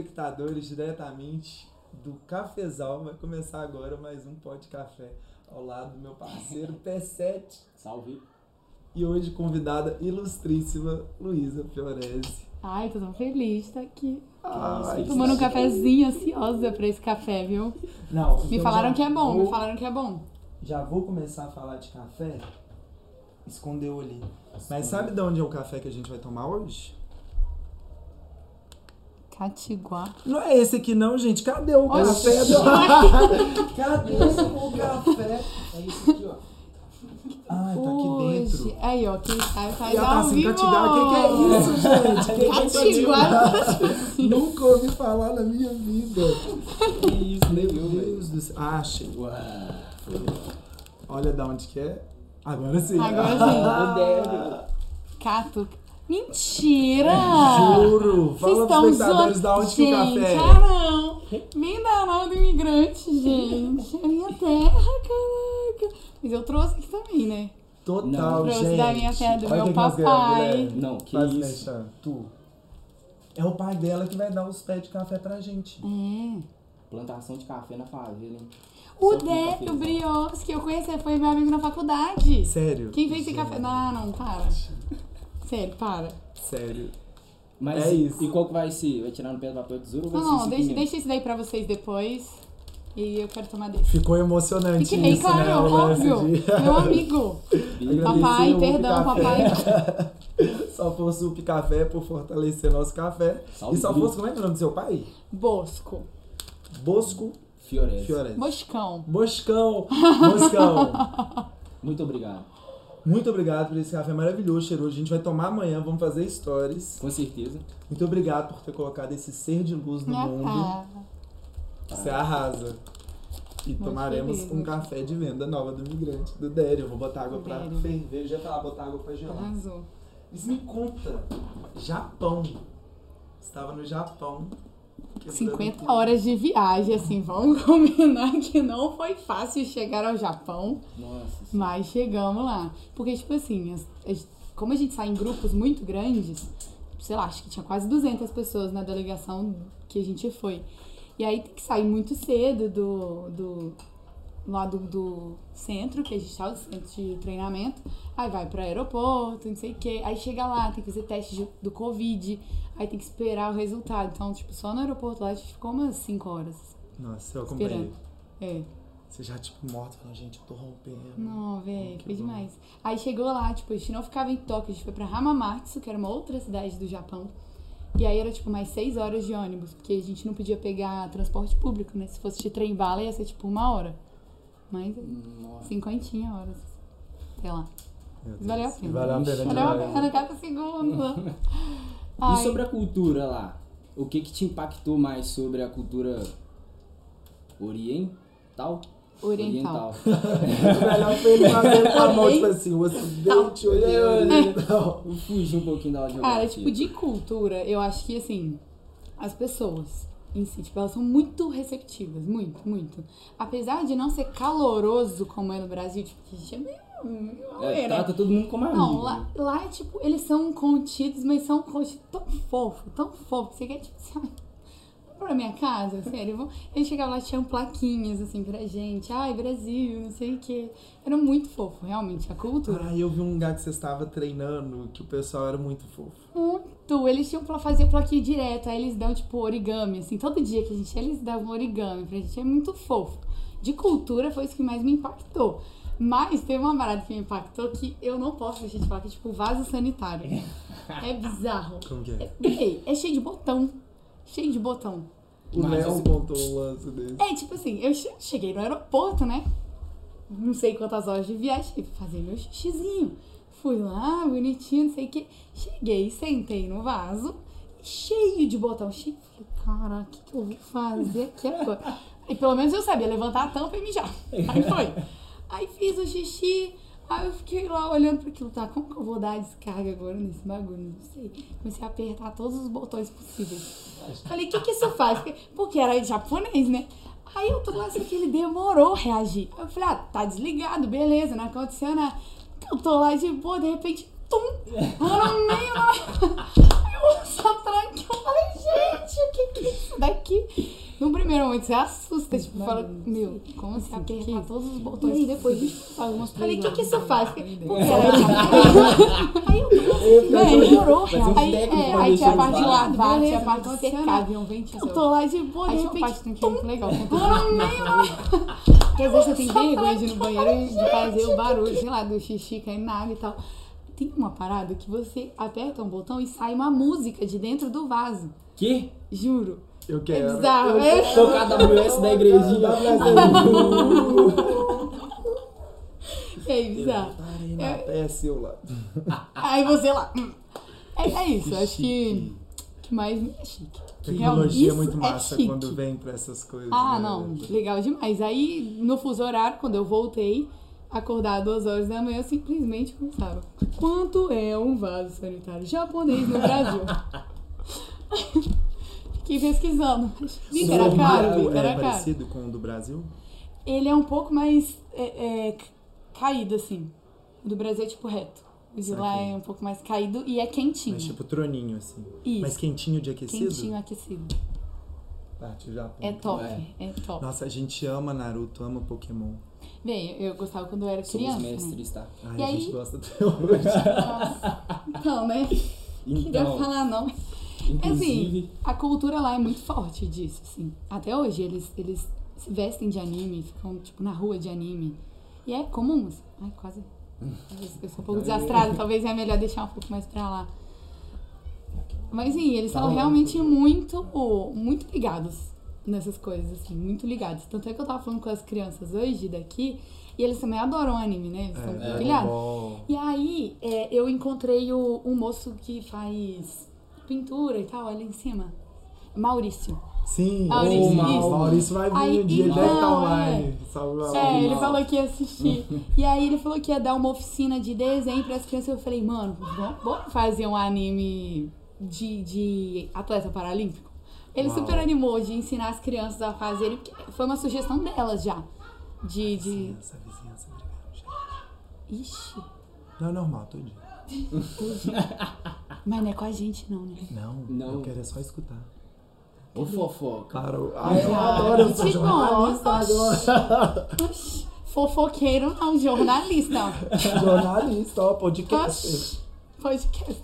noite, telespectadores, diretamente do Cafezal. Vai começar agora mais um Pó de Café ao lado do meu parceiro P7. Salve. E hoje convidada ilustríssima Luísa Fiorese. Ai, tô tão feliz de estar aqui. Ai, Tomando um cafezinho, ansiosa pra esse café, viu? Não, Me então falaram já que é bom, vou- me falaram que é bom. Já vou começar a falar de café. Escondeu ali. Mas sabe de onde é o café que a gente vai tomar hoje? Catiguá. Não é esse aqui não, gente. Cadê o Oxi. café? do- Cadê o café? É isso aqui, ó. Ai, tá aqui dentro. Hoje. Aí, ó, quem sabe faz E ela tá assim, o que, que é isso, gente? É Catiguá. Nunca ouvi falar na minha vida. Que isso, Meu. Deus do céu. Ah, achei. Uau. Olha da onde que é. Agora sim. Agora sim. Ah. Cato. Mentira! Juro. Vocês Fala pros estão espectadores zoando. da onde que o gente, café é. ah não! Vem da Nau do imigrante, gente. É minha terra, caraca. Mas eu trouxe aqui também, né? Total, Não. gente. Trouxe da minha terra do Olha meu o papai. Guilherme. Não, que Faz isso. Tu. É o pai dela que vai dar os pés de café pra gente. É. Plantação de café na favela, hein? O Débio cafezão. Briones, que eu conheci, foi meu amigo na faculdade. Sério. Quem fez esse café? Não, não, para. Sério, para. Sério. Mas É e- isso. e qual que vai ser? Vai tirar no pé do papel tesouro ou vai Não, não, deixa, deixa isso daí pra vocês depois. E eu quero tomar desse. Ficou emocionante Fiquei, isso, claro, né? o lance óbvio. de- Meu amigo. Papai, perdão, café. Só fosse o Café por fortalecer nosso café. Salve, e só fosse, como é que é o nome do seu pai? Bosco. Bosco Fiorese. Fiorese. Boscão. Boscão. Boscão. Muito obrigado. Muito obrigado por esse café maravilhoso, cheiroso. A gente vai tomar amanhã, vamos fazer stories. Com certeza. Muito obrigado por ter colocado esse ser de luz no Minha mundo. cara. Você arrasa. E Muito tomaremos feliz, um café de venda nova do imigrante, do Dério. Eu vou botar água pra Dério. ferver. Eu já ia falar botar água pra gelar. Arrasou. Mas me conta, Japão. Estava no Japão. Quebrando 50 tudo. horas de viagem, assim, vamos combinar que não foi fácil chegar ao Japão. Nossa. Mas chegamos lá. Porque, tipo assim, as- as- como a gente sai em grupos muito grandes, sei lá, acho que tinha quase 200 pessoas na delegação que a gente foi. E aí tem que sair muito cedo do, do lá do, do centro, que a gente tá, centro de treinamento. Aí vai pro aeroporto, não sei o quê. Aí chega lá, tem que fazer teste de- do Covid. Aí tem que esperar o resultado. Então, tipo, só no aeroporto lá a gente ficou umas 5 horas Nossa, eu acompanhei. É. Você já, tipo, morto, falando, gente, eu tô rompendo. Não, velho, Que foi bom. demais. Aí chegou lá, tipo, a gente não ficava em Tóquio, a gente foi pra Hamamatsu, que era uma outra cidade do Japão. E aí era, tipo, mais seis horas de ônibus, porque a gente não podia pegar transporte público, né? Se fosse de trem-bala, ia ser, tipo, uma hora. Mas, Nossa. cinquentinha horas. Sei lá. Valeu a pena. Valeu a pena Valeu a pena cada segundo. E Ai, sobre a cultura lá? O que que te impactou mais sobre a cultura oriental? Oriental. O melhor foi ele fazendo com a mão, tipo assim, o ocidente olhando e tal. Eu fugi um pouquinho da aula de Cara, tipo, de cultura, eu acho que, assim, as pessoas em si, tipo, elas são muito receptivas, muito, muito. Apesar de não ser caloroso como é no Brasil, tipo, que a gente é meio... meio É, né? trata todo mundo como amigo. Não, lá, lá é tipo, eles são contidos, mas são contidos tão fofo, tão fofo, que você quer, tipo, assim, vamos pra minha casa, sério. Eles chegavam lá, tinham plaquinhas, assim, pra gente, ai, Brasil, não sei o quê. Era muito fofo, realmente, a cultura. Ah, eu vi um lugar que você estava treinando, que o pessoal era muito fofo. Muito. Eles tinham pra fazer plaquinha direto, aí eles dão, tipo, origami, assim. Todo dia que a gente ia, eles davam origami pra gente. É muito fofo. De cultura foi isso que mais me impactou. Mas teve uma parada que me impactou que eu não posso deixar de falar, que é tipo vaso sanitário. É bizarro. Como que é? Ei, é cheio de botão. Cheio de botão. O Mas Léo contou um lance desse. É, tipo assim, eu che- cheguei no aeroporto, né? Não sei quantas horas de viagem, fazer meu xixizinho. Fui lá, bonitinho, não sei o que. Cheguei, sentei no vaso, cheio de botão. Cheio. Falei, caraca, o que, que eu vou fazer aqui agora? Aí pelo menos eu sabia levantar a tampa e mijar. Aí foi. Aí fiz o xixi, aí eu fiquei lá olhando para aquilo, tá? Como que eu vou dar a descarga agora nesse bagulho? Não sei. Comecei a apertar todos os botões possíveis. Falei, o que que isso faz? Porque era japonês, né? Aí eu tô lá, assim, que ele demorou a reagir. Aí eu falei, ah, tá desligado, beleza, não aconteceu nada. Eu tô lá de boa, de repente, tum, vou no meio lá. Eu só tranquei, eu falei, gente, o que que é isso daqui? Momento você assusta, tipo, Não, fala, não meu, como assim? Apertar Que? todos os E botões. aí depois a gente faz umas Falei, o que que isso faz? Aí eu, Véi, demorou. Mas um Aí, é, aí tinha a deixar parte de lavar, tinha a parte de secar, um. Eu tô lá de boa, Aí de tinha uma repente. parte que é muito legal. Porque às vezes você tem vergonha de ir no banheiro e de fazer o barulho, sei lá, do xixi caindo na água e tal. Tem uma parada que você aperta um botão e sai uma música de dentro do vaso. Que? Juro. Eu É quero. bizarro. Eu É. Tocar WS da igrejinha. É bizarro. Parei na peça eu lá. Aí você lá. hum. É, é isso, Que acho que, que mais é chique. Tecnologia é muito é massa chique. quando vem pra essas coisas. Ah, né? não, legal demais. Aí, no fuso horário, quando eu voltei, acordar duas horas da manhã, eu simplesmente começava. Quanto é um vaso sanitário japonês no Brasil? Fiquei pesquisando. Que era caro, vi marco que era é caro. parecido com o do Brasil? Ele é um pouco mais é, é, caído, assim. O do Brasil é tipo reto. O de lá é um pouco mais caído e é quentinho. Mas tipo troninho, assim. Isso. Mas quentinho de aquecido? Quentinho aquecido. Parte do Japão. É top, É. é top. Nossa, a gente ama Naruto, ama Pokémon. Bem, eu gostava quando eu era Somos criança. né? mestres, tá? Ai, E a aí? gente gosta até hoje. Nossa. Então, né? Queria Então, falar não. Inclusive, Assim, a cultura lá é muito forte disso, assim. Até hoje eles, eles se vestem de anime, ficam, tipo, na rua de anime. E é comum, assim. Ai, quase. Eu sou um pouco desastrada, talvez é melhor deixar um pouco mais pra lá. Mas sim, eles Tá são realmente muito, muito ligados nessas coisas, assim, muito ligados. Tanto é que eu tava falando com as crianças hoje daqui, e eles também adoram anime, né? Eles É, pilhados. bom. E aí, é, eu encontrei o, um moço que faz pintura e tal, ali em cima. Maurício. Sim, Maurício, o isso. Maurício vai vir Aí, um dia, ele deve então, estar online. Salve, É, ele falou que ia assistir. e aí ele falou que ia dar uma oficina de desenho pras crianças. Eu falei, mano, vamos fazer um anime de, de atleta paralímpico? Ele Uau. super animou de ensinar as crianças a fazerem, porque foi uma sugestão delas já. De. de... Vizinhança, vizinhança, obrigado, gente. Ixi, Não é normal, todo dia. Mas não é com a gente, não, né? Não, Não. eu quero é só escutar. ô fofoca. Claro. Ai, eu adoro, sou Gente, jornalista agora. Fofoqueiro não, jornalista. jornalista, ó, podcast. Oxi, podcast.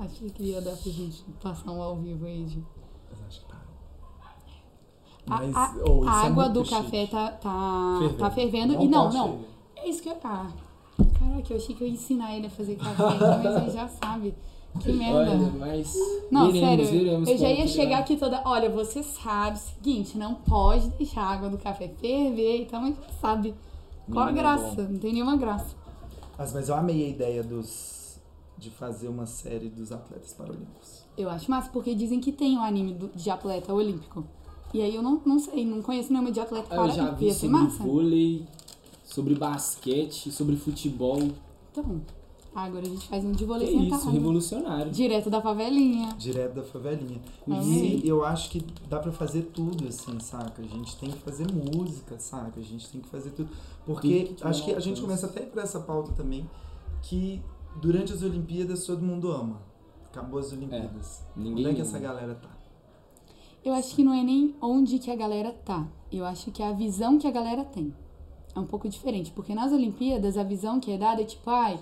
Achei que ia dar pra gente passar um ao vivo aí de. Mas acho que parou. A, Mas, a- oh, isso a é água muito do chique. café tá, tá Fervendo. tá fervendo. Não e não, pode não. É isso que eu. Ah, caraca, eu achei que eu ia ensinar ele a fazer café, mas ele já sabe. Que merda. Olha, mas. Não, veremos, sério, veremos eu já ia chegar aqui toda. Olha, você sabe o seguinte, não pode deixar a água do café ferver, então a gente já sabe. Qual a graça? Não tem nenhuma graça. Mas, mas eu amei a ideia dos de fazer uma série dos atletas paralímpicos. Eu acho massa, porque dizem que tem um anime do- de atleta olímpico. E aí eu não, não sei, não conheço nenhuma de atleta Ah, Eu já paralímpico. vi sobre massa. vôlei, sobre basquete, sobre futebol. Então, agora a gente faz um de Que vôlei isso, sentado. revolucionário. Direto da favelinha. Direto da favelinha. Amei. E eu acho que dá pra fazer tudo, assim, saca? A gente tem que fazer música, saca? A gente tem que fazer tudo. Porque que acho que a gente começa até por essa pauta também, que durante as Olimpíadas todo mundo ama. Acabou as Olimpíadas. Ninguém Onde é que essa galera tá? Eu acho que não é nem onde que a galera tá. Eu acho que é a visão que a galera tem. É um pouco diferente. Porque nas Olimpíadas, a visão que é dada é tipo, ai,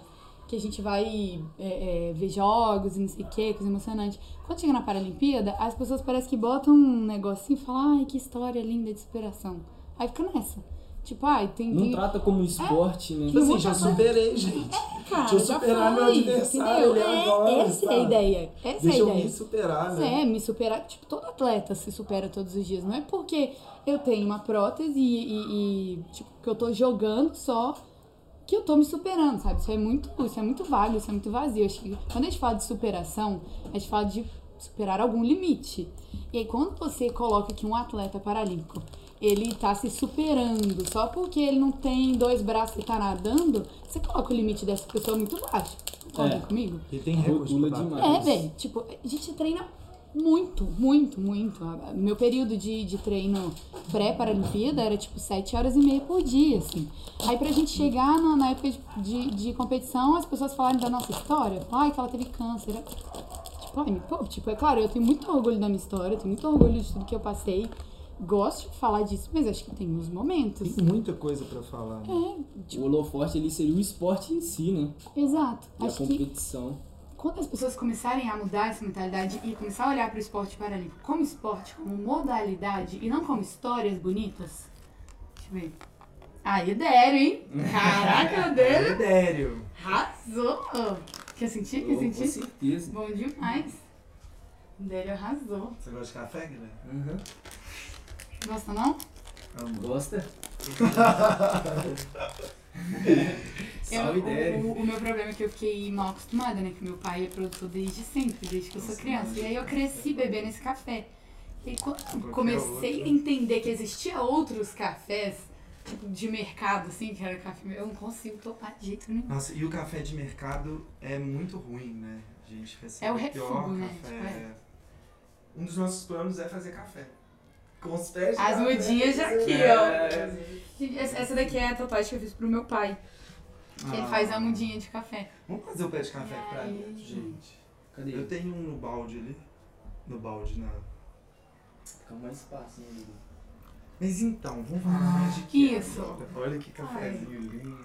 que a gente vai é, é, ver jogos e não sei o que, coisa emocionante. Quando chega na Paralimpíada, as pessoas parecem que botam um negocinho e falam, ai, que história linda de superação. Aí fica nessa. Tipo, ai, tem. Não tem... trata como esporte, né? Assim, muita já coisa- superei, gente. Cara, Deixa eu já superar meu foi, adversário entendeu? ali É, agora, Essa é a sabe? ideia. Essa Deixa é a eu ideia. me superar, né? é, me superar. Tipo, todo atleta se supera todos os dias. Não é porque eu tenho uma prótese e, e- e, tipo, que eu tô jogando só que eu tô me superando, sabe? Isso é muito, isso é muito vago, isso é muito vazio. Acho que quando a gente fala de superação, a gente fala de superar algum limite. E aí, quando você coloca que um atleta paralímpico ele tá se superando só porque ele não tem dois braços e tá nadando, você coloca o limite dessa pessoa muito baixo. Concorda É. comigo? E tem recorde. É, velho. Tipo, a gente treina muito, muito, muito. A- Meu período de, de treino pré-Paralimpíada era tipo 7 horas e meia por dia, assim. Aí pra gente chegar na, na época de, de, de competição, as pessoas falarem da nossa história. Ai, que ela teve câncer. Tipo, ai, me poupe. Tipo, é claro, eu tenho muito orgulho da minha história, eu tenho muito orgulho de tudo que eu passei. gosto de falar disso, mas acho que tem uns momentos. Tem muita coisa pra falar. Né? É, O holoforte ali seria o esporte em si, né? exato. E a Acho que competição. Quando as pessoas começarem a mudar essa mentalidade e começar a olhar para o esporte paralímpico como esporte, como modalidade e não como histórias bonitas. Deixa eu ver. Aí, Dério, hein? Caraca, o Dério Dério. arrasou! Quer sentir? Quer Oh, com sentir? certeza. Bom demais. Dério arrasou. Você gosta de café, Guilherme? Uhum. Gosta não? Amo. Gosta? Eu- o, o, meu problema é que eu fiquei mal acostumada, né? Que meu pai é produtor desde sempre, desde que eu sou criança. E aí eu cresci bebendo esse café. E quando eu comecei a entender que existia outros cafés, tipo, de mercado, assim, que era café, eu não consigo tomar de jeito nenhum. Nossa, e o café de mercado é muito ruim, né? A gente recebe É o pior né? café. Tipo, é. Um dos nossos planos é fazer café. Com os pés As mudinhas já aqui, É. ó. Essa daqui é a tatuagem que eu fiz pro meu pai. Que ele Ah. faz a mudinha de café. Vamos fazer o pé de café pra Ai. dentro, gente. Cadê? Eu tenho um no balde ali. No balde, não. Fica mais espacinho ali. Mas então, vamos falar mais de que Isso. agora. Olha que cafezinho lindo.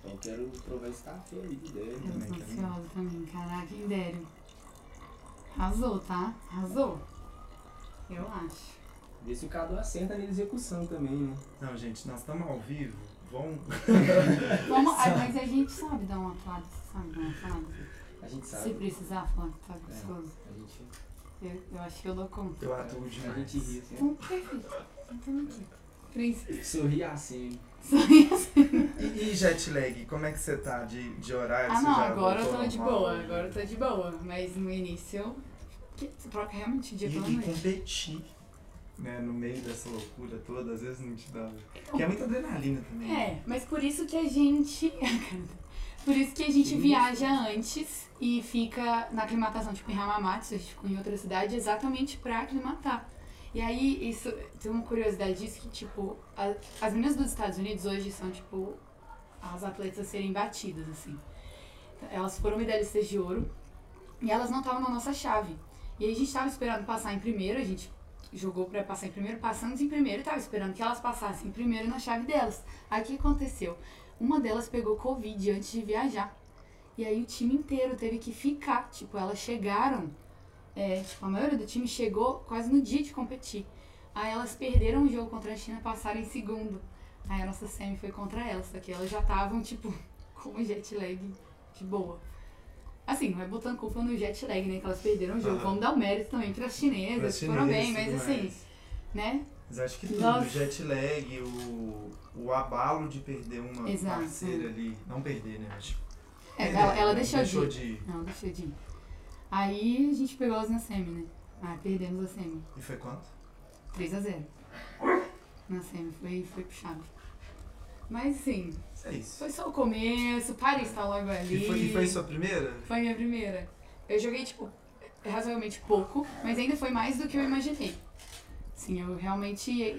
Então eu quero provar esse café aí de Dério. Eu também, tô também. ansiosa também, caraca, hein, Dério? Arrasou, tá? Arrasou. Eu acho. Vê se o Cadu acerta na execução também, né? Não, gente, nós estamos ao vivo. Vamos. Vamos, ah, mas a gente sabe dar uma atuada, você sabe dar uma atuada. A gente Se sabe. precisar falar que tá É, gostoso. a gente, Eu, eu acho que eu dou conta. Eu atuo a demais. gente ri assim. Então, perfeito. Então, aqui. Três. Sorri assim. E, e jet lag, como é que você tá de, de horário? Ah, não, já agora eu tô de boa, agora eu tô de boa. Mas no início, troca realmente E, dia pela e noite. competir, né, no meio dessa loucura toda, às vezes não te dá. Que é muita adrenalina também. É, mas por isso que a gente. por isso que a gente Isso. viaja antes e fica na aclimatação, tipo em Hamamatsu, a gente em outra cidade exatamente pra aclimatar. E aí, isso tem uma curiosidade disso que, tipo, a- as meninas dos Estados Unidos hoje são, tipo, as atletas a serem batidas, assim. Elas foram medalhistas de ouro e elas não estavam na nossa chave. E aí a gente tava esperando passar em primeiro, a gente jogou pra passar em primeiro, passamos em primeiro e tava esperando que elas passassem em primeiro na chave delas. Aí o que aconteceu? Uma delas pegou Covid antes de viajar. E aí o time inteiro teve que ficar. Tipo, elas chegaram. é, tipo, a maioria do time chegou quase no dia de competir. Aí elas perderam o jogo contra a China, passaram em segundo. Aí a nossa semi foi contra elas, só que elas já estavam, tipo, com jet lag de boa. Assim, não é botando culpa no jet lag, né? Que elas perderam o jogo. Aham. Vamos dar o mérito também para as chinesas, foram bem, mas assim, mais. né? Mas acho que tudo, Nossa. o jet lag, o, o abalo de perder uma Exato. parceira ali. Não perder, né? Mas É, ela, ela né, deixou, deixou de ir. de. Não, deixou de ir. Aí a gente pegou elas na semi, né? Aí perdemos a semi. E foi quanto? 3x0. Na semi, foi, foi puxado. Mas assim, É isso. foi só o começo, Paris tá logo ali. E foi, e foi sua primeira? Foi minha primeira. Eu joguei, tipo, razoavelmente pouco, mas ainda foi mais do que eu imaginei. Sim, eu realmente.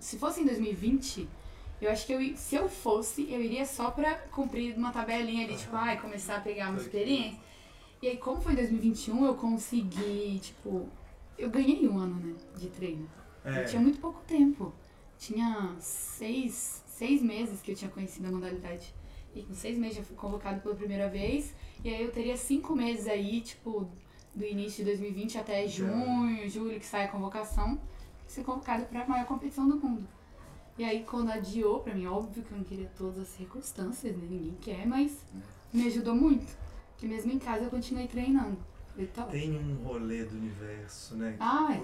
Se fosse em 2020, eu acho que eu, se eu fosse, eu iria só pra cumprir uma tabelinha ali, tipo, ai, começar a pegar uma experiência. E aí, como foi em 2021, eu consegui, tipo. Eu ganhei um ano, né, de treino. É. Eu tinha muito pouco tempo. Tinha seis, seis meses que eu tinha conhecido a modalidade. E com seis meses já fui convocado pela primeira vez. E aí eu teria cinco meses aí, tipo, do início de 2020 até junho, julho, que sai a convocação, ser convocado para a maior competição do mundo. E aí quando adiou, pra mim, óbvio que eu não queria todas as circunstâncias, né? Ninguém quer, mas me ajudou muito. Que mesmo em casa eu continuei treinando. Tá. Tem um rolê do universo, né? Ai,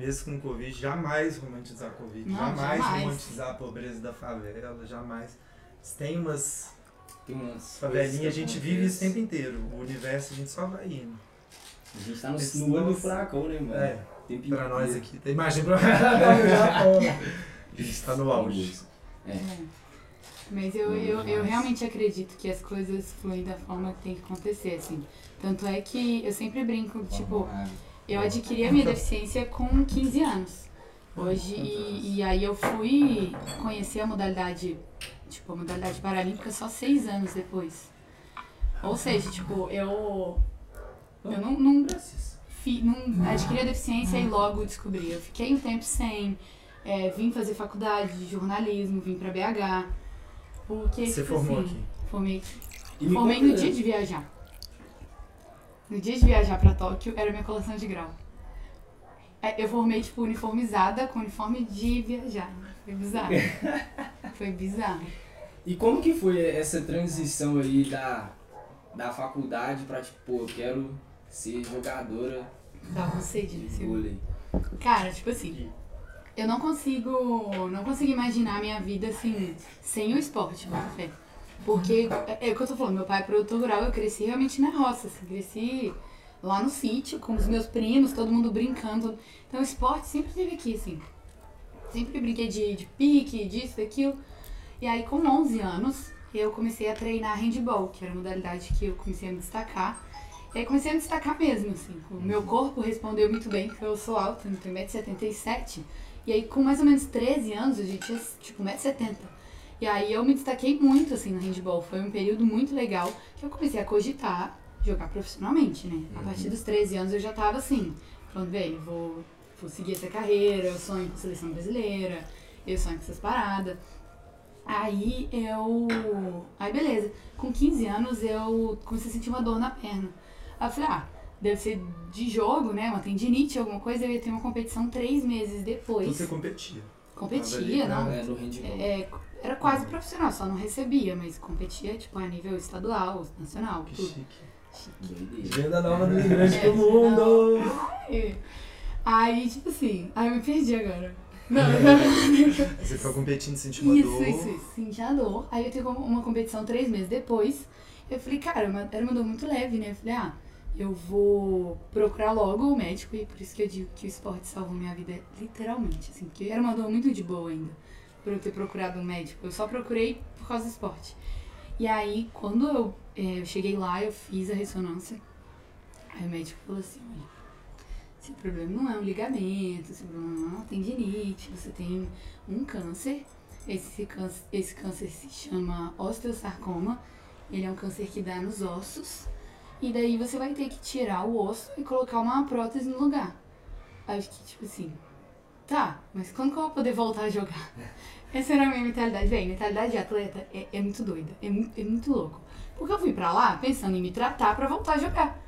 Mesmo com Covid, jamais romantizar a Covid. Não, jamais, jamais. romantizar a pobreza da favela, jamais. Tem umas Tem umas favelinhas, a gente vive isso o tempo inteiro. O universo a gente só vai indo. A gente tá no, olho do furacão, né, mano? É, tempo pra nós inteiro. aqui. Tem imagem pra Japão. A gente tá no auge. É. É. Mas eu, eu, eu realmente acredito que as coisas fluem da forma que tem que acontecer, assim. Tanto é que eu sempre brinco, tipo, eu adquiri a minha deficiência com 15 anos. Hoje, e, e aí eu fui conhecer a modalidade, tipo, a modalidade paralímpica só seis anos depois. Ou seja, tipo, eu. Eu não, não fi, não adquiri a deficiência e logo descobri. Eu fiquei um tempo sem, é, vim fazer faculdade de jornalismo, vim pra BH. Porque, Você tipo formou assim, aqui? Formei, E me formei no dia de viajar. No dia de viajar pra Tóquio, era minha colação de grau. É, Eu formei, tipo, uniformizada com uniforme de viajar. Foi bizarro. Foi bizarro. E como que foi essa transição aí da, da faculdade pra, tipo, pô, eu quero ser jogadora um sede de nesse vôlei? Cara, tipo assim, eu não consigo. Não consigo imaginar a minha vida assim, sem o esporte, bota fé. Porque é, é o que eu tô falando, meu pai é produtor rural, eu cresci realmente na roça, assim, cresci lá no sítio, com os meus primos, todo mundo brincando. Então esporte sempre teve aqui, assim. Sempre brinquei de, de pique, disso, daquilo. E aí com 11 anos, eu comecei a treinar handball, que era a modalidade que eu comecei a me destacar. E aí comecei a me destacar mesmo, assim. O meu corpo respondeu muito bem, porque eu sou alta, eu tenho 1,77m. E aí com mais ou menos 13 anos, eu já tinha tipo 1,70m. E aí eu me destaquei muito, assim, no handball. Foi um período muito legal que eu comecei a cogitar jogar profissionalmente, né? A partir dos 13 anos eu já tava assim, falando, velho, vou, vou seguir essa carreira, eu sonho com a seleção brasileira, eu sonho com essas paradas. Aí eu. Aí beleza. Com 15 anos eu comecei a sentir uma dor na perna. Aí eu falei, ah, deve ser de jogo, né? Uma tendinite, alguma coisa. Eu ia ter uma competição três meses depois. Então você competia. Competia, Tava não. ali, É, no handball. É, era quase profissional, só não recebia, mas competia tipo a nível estadual, nacional, Que tudo. chique. Doideira. Venda nova do imigrante É, do mundo. É. Aí, tipo assim, aí eu me perdi agora. Não, Você ficou competindo, sentindo uma Isso, dor. isso, isso. Senti a dor. Aí eu tenho uma competição três meses depois. Eu falei, cara, uma- era uma dor muito leve, né? Eu falei, ah, eu vou procurar logo o médico. E por isso que eu digo que o esporte salvou minha vida, literalmente. Assim, porque era uma dor muito de boa ainda. Por eu ter procurado um médico. Eu só procurei por causa do esporte. E aí, quando eu, eh, eu cheguei lá, eu fiz a ressonância. Aí o médico falou assim, olha, esse problema não é um ligamento, esse problema não é uma tendinite, você tem um câncer. Esse câncer, esse câncer se chama osteosarcoma. Ele é um câncer que dá nos ossos. E daí você vai ter que tirar o osso e colocar uma prótese no lugar. Eu fiquei tipo assim, tá, mas quando que eu vou poder voltar a jogar? Essa era a minha mentalidade. Véi, mentalidade de atleta é, é muito doida, é, é muito louco. Porque eu fui pra lá pensando em me tratar pra voltar a jogar.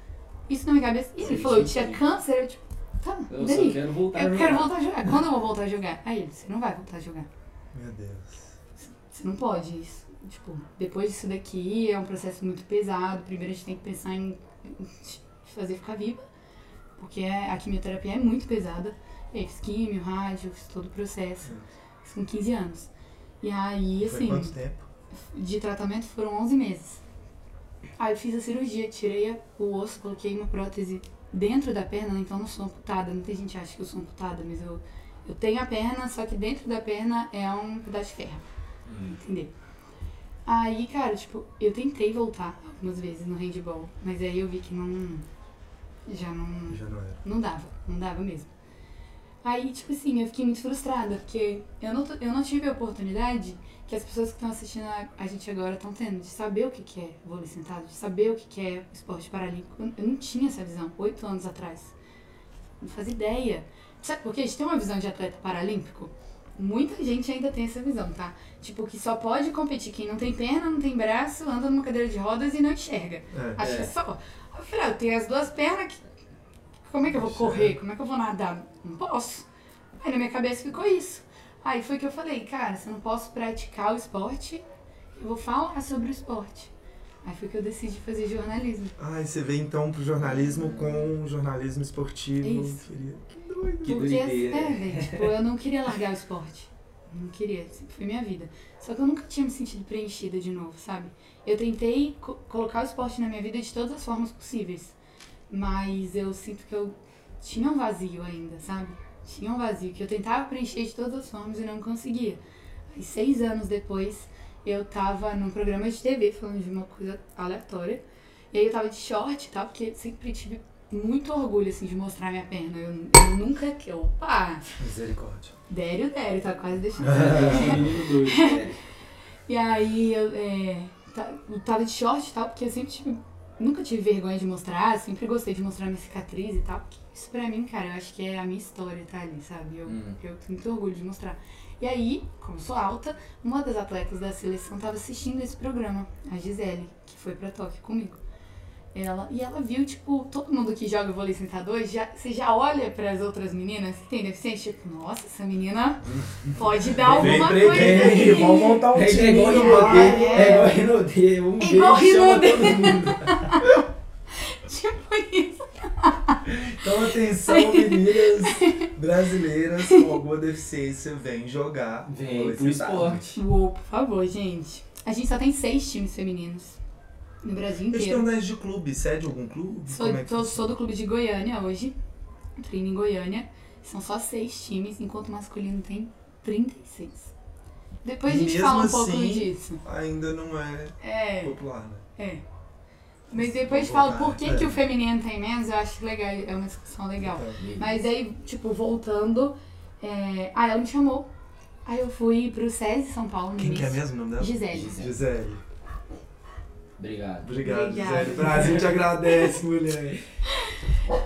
Isso na minha cabeça. E ele Sim, falou, eu tinha sim. câncer, eu tipo, tá, Eu daí? só quero voltar a Eu jogar. quero voltar a jogar. Quando eu vou voltar a jogar? Aí ele, você não vai voltar a jogar. Meu Deus. Você não pode isso. Tipo, depois disso daqui é um processo muito pesado. Primeiro a gente tem que pensar em fazer ficar viva. Porque é- a quimioterapia é muito pesada. Eu fiz químio, rádio, fiz todo o processo. Fiz com 15 anos. E aí, Foi assim, quanto tempo? de tratamento foram 11 meses. Aí eu fiz a cirurgia, tirei o osso, coloquei uma prótese dentro da perna, então não sou amputada. Muita gente acha que eu sou amputada, mas eu, eu tenho a perna, só que dentro da perna é um pedaço de ferro. Hum. Entender? Aí, cara, tipo, eu tentei voltar algumas vezes no handball, mas aí eu vi que não. Já não. Já não era. Não dava, não dava mesmo. Aí, tipo assim, eu fiquei muito frustrada, porque eu não, eu não tive a oportunidade que as pessoas que estão assistindo a, a gente agora estão tendo, de saber o que, que é vôlei sentado, de saber o que, que é esporte paralímpico. Eu, não tinha essa visão, oito anos atrás. Não fazia ideia. Sabe por quê? A gente tem uma visão de atleta paralímpico. Muita gente ainda tem essa visão, tá? Tipo, que só pode competir quem não tem perna, não tem braço, anda numa cadeira de rodas e não enxerga. É. Acho É. que é só. Eu falei, ah, eu tenho as duas pernas, que- como é que eu vou correr? Como é que eu vou nadar? Não posso. Aí na minha cabeça ficou isso. Aí foi que eu falei, cara, se eu não posso praticar o esporte, eu vou falar sobre o esporte. Aí foi que eu decidi fazer jornalismo. Ai, você veio então pro jornalismo com jornalismo esportivo. Isso. Queria- Que doido. Que Porque, doideira. é, velho, tipo, eu não queria largar o esporte. Não queria, sempre foi minha vida. Só que eu nunca tinha me sentido preenchida de novo, sabe? Eu tentei co- colocar o esporte na minha vida de todas as formas possíveis. Mas eu sinto que eu tinha um vazio ainda, sabe? Tinha um vazio que eu tentava preencher de todas as formas e não conseguia. Aí, seis anos depois, eu tava num programa de TV falando de uma coisa aleatória. E aí eu tava de short e tal, porque eu sempre tive muito orgulho, assim, de mostrar minha perna. Eu, eu nunca... que eu- Opa! Misericórdia. Dério, Dério, tá quase deixando. E aí eu é, tava de short e tal, porque eu sempre tive nunca tive vergonha de mostrar, sempre gostei de mostrar minha cicatriz e tal. porque Isso pra mim, cara, eu acho que é a minha história, tá ali, sabe? Eu, Hum. eu tenho muito orgulho de mostrar. E aí, como sou alta, uma das atletas da seleção tava assistindo esse programa, a Gisele, que foi pra Tóquio comigo. Ela, e ela viu, tipo, todo mundo que joga vôlei sentador, já, você já olha pras outras meninas que tem deficiência, tipo, nossa, essa menina pode dar alguma Vem, coisa vem, aí. vamos montar um É, time. é igual. Rinodê, É. é igual Rinodê, um É beijo igual chama Rinodê. todo mundo. Tipo isso. Então, atenção, meninas brasileiras com alguma deficiência, vem jogar. Vem pro sentado. esporte. Uou, por favor, gente. A gente só tem seis times femininos no Brasil Eu te inteiro. perguntar de clube, você é de algum clube? Sou, Como é que tô- sou do clube de Goiânia hoje. Treino em Goiânia. São só seis times, enquanto o masculino tem 36. Depois a gente Mesmo fala um pouco assim, disso. Ainda não é É, popular, né? é. Mas depois falo por que, voltar, que é. o feminino tem menos, eu acho legal, é uma discussão legal. Então, Mas aí, tipo, voltando, é... ah, ela me chamou. Aí eu fui pro SESI São Paulo Quem que é mesmo o nome dela? Gisele. Gisele. Gisele. Obrigado. Obrigado, Obrigada. Gisele. Brasil te agradece, mulher.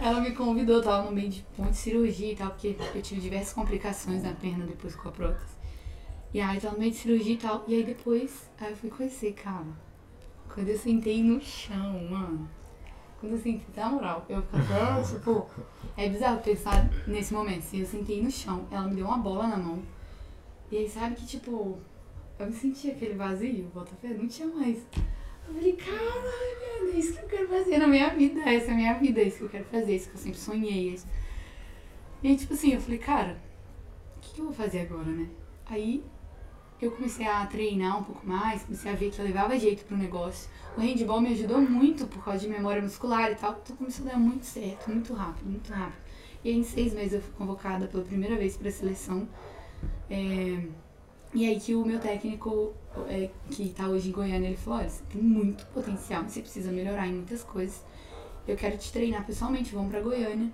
Ela me convidou, eu tava no meio de monte de cirurgia e tal, porque eu tive diversas complicações na perna depois com a prótese. E aí tava no meio de cirurgia e tal. E aí depois, aí eu fui conhecer, cara. Quando eu sentei no chão, mano. Quando eu sentei, na moral, eu ficava, tipo, é bizarro pensar nesse momento. Assim, eu sentei no chão, ela me deu uma bola na mão. E aí sabe que, tipo, eu me senti aquele vazio, bota fé, não tinha mais. Eu falei, caralho, é isso que eu quero fazer na minha vida. Essa é a minha vida, é isso que eu quero fazer, é isso que eu sempre sonhei. é isso. E aí, tipo assim, eu falei, cara, o que, que eu vou fazer agora, né? Aí eu comecei a treinar um pouco mais, comecei a ver que eu levava jeito pro negócio. O handball me ajudou muito por causa de memória muscular e tal. Então começou a dar muito certo, muito rápido, muito rápido. E aí em seis meses eu fui convocada pela primeira vez pra seleção. É, E aí que o meu técnico, é, que tá hoje em Goiânia, ele falou, olha, você tem muito potencial, você precisa melhorar em muitas coisas. Eu quero te treinar pessoalmente, vamos pra Goiânia.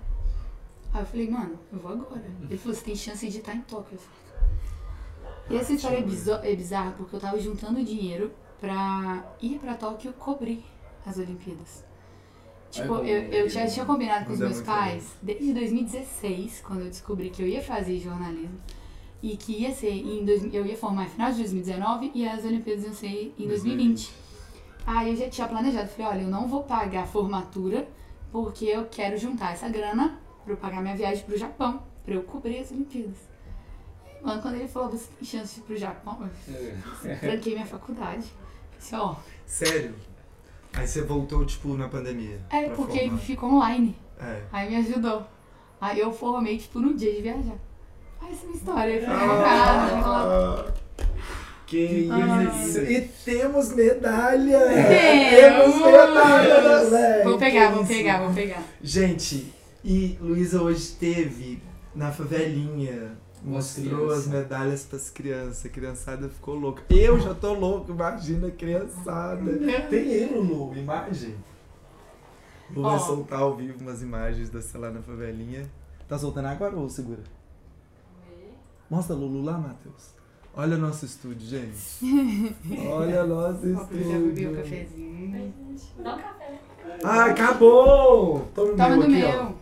Aí eu falei, mano, eu vou agora. Ele falou, você tem chance de estar em Tóquio. E essa história é, é bizarra porque eu tava juntando dinheiro pra ir pra Tóquio cobrir as Olimpíadas. Tipo, eu, eu já tinha combinado com os é meus pais desde 2016, quando eu descobri que eu ia fazer jornalismo. E que ia ser em dois, eu ia formar em final de 2019 e as Olimpíadas iam ser em 2020. Aí eu já tinha planejado, falei, olha, eu não vou pagar a formatura porque eu quero juntar essa grana pra eu pagar minha viagem pro Japão, pra eu cobrir as Olimpíadas. Mano, quando ele falou, você tem chance de ir pro Japão, eu tranquei minha faculdade. Disse, ó, Sério? Aí você voltou, tipo, na pandemia? é porque formar. ficou online. É. Aí me ajudou. Aí eu formei, tipo, no dia de viajar. Essa é a minha história. Fui Ah, convocada. Que Ai. isso! E temos medalha! Temos! medalha, moleque! Vou pegar, vou pegar, vou pegar. Gente, e Luísa hoje teve na favelinha. As Mostrou as medalhas pras crianças. A criançada ficou louca. Eu já tô louco, imagina a criançada. Tem ele, Lu, imagem. Lu vai Ó. soltar ao vivo umas imagens da sei lá na favelinha. Tá soltando agora ou segura? Mostra a Lulu lá, Matheus. Olha o nosso estúdio, gente. Olha o nosso eu já bebi o estúdio. cafezinho. Dá um café. Ah, acabou! Toma o Toma meu do aqui, meu.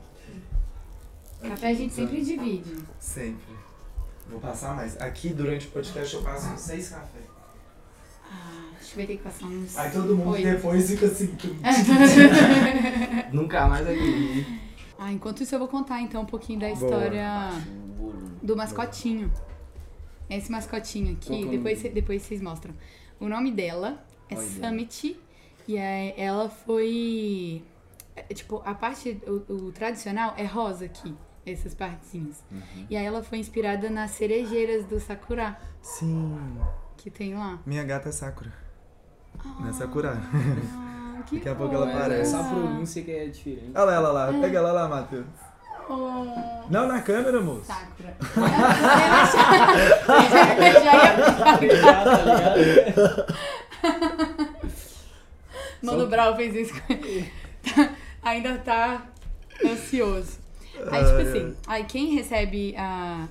ó. Café a gente sempre divide. Sempre. Vou passar mais. Aqui, durante o podcast, eu passo uns seis cafés. Ah, acho que vai ter que passar uns. Aí todo mundo oito. depois fica assim. Nunca mais dormir. Ah, enquanto isso eu vou contar então um pouquinho da história do mascotinho. Esse mascotinho aqui, é depois, depois vocês mostram. O nome dela é Olha. Summit. E aí ela foi. é, Tipo, a parte. O, o tradicional é rosa aqui, essas partezinhas. Uhum. E aí ela foi inspirada nas cerejeiras do Sakura, Sim. que tem lá. Minha gata é Sakura. Não é Sakura. Ah, que Daqui a pouco ela aparece. Essa pronúncia que é diferente. Olha lá, ela lá. Pega ela lá, Matheus. Oh, Não na câmera, moço. Sakura. Eu já ia tá ligado? Mano Brau fez isso com ele. Ainda tá ansioso. Aí, tipo assim, aí quem recebe a,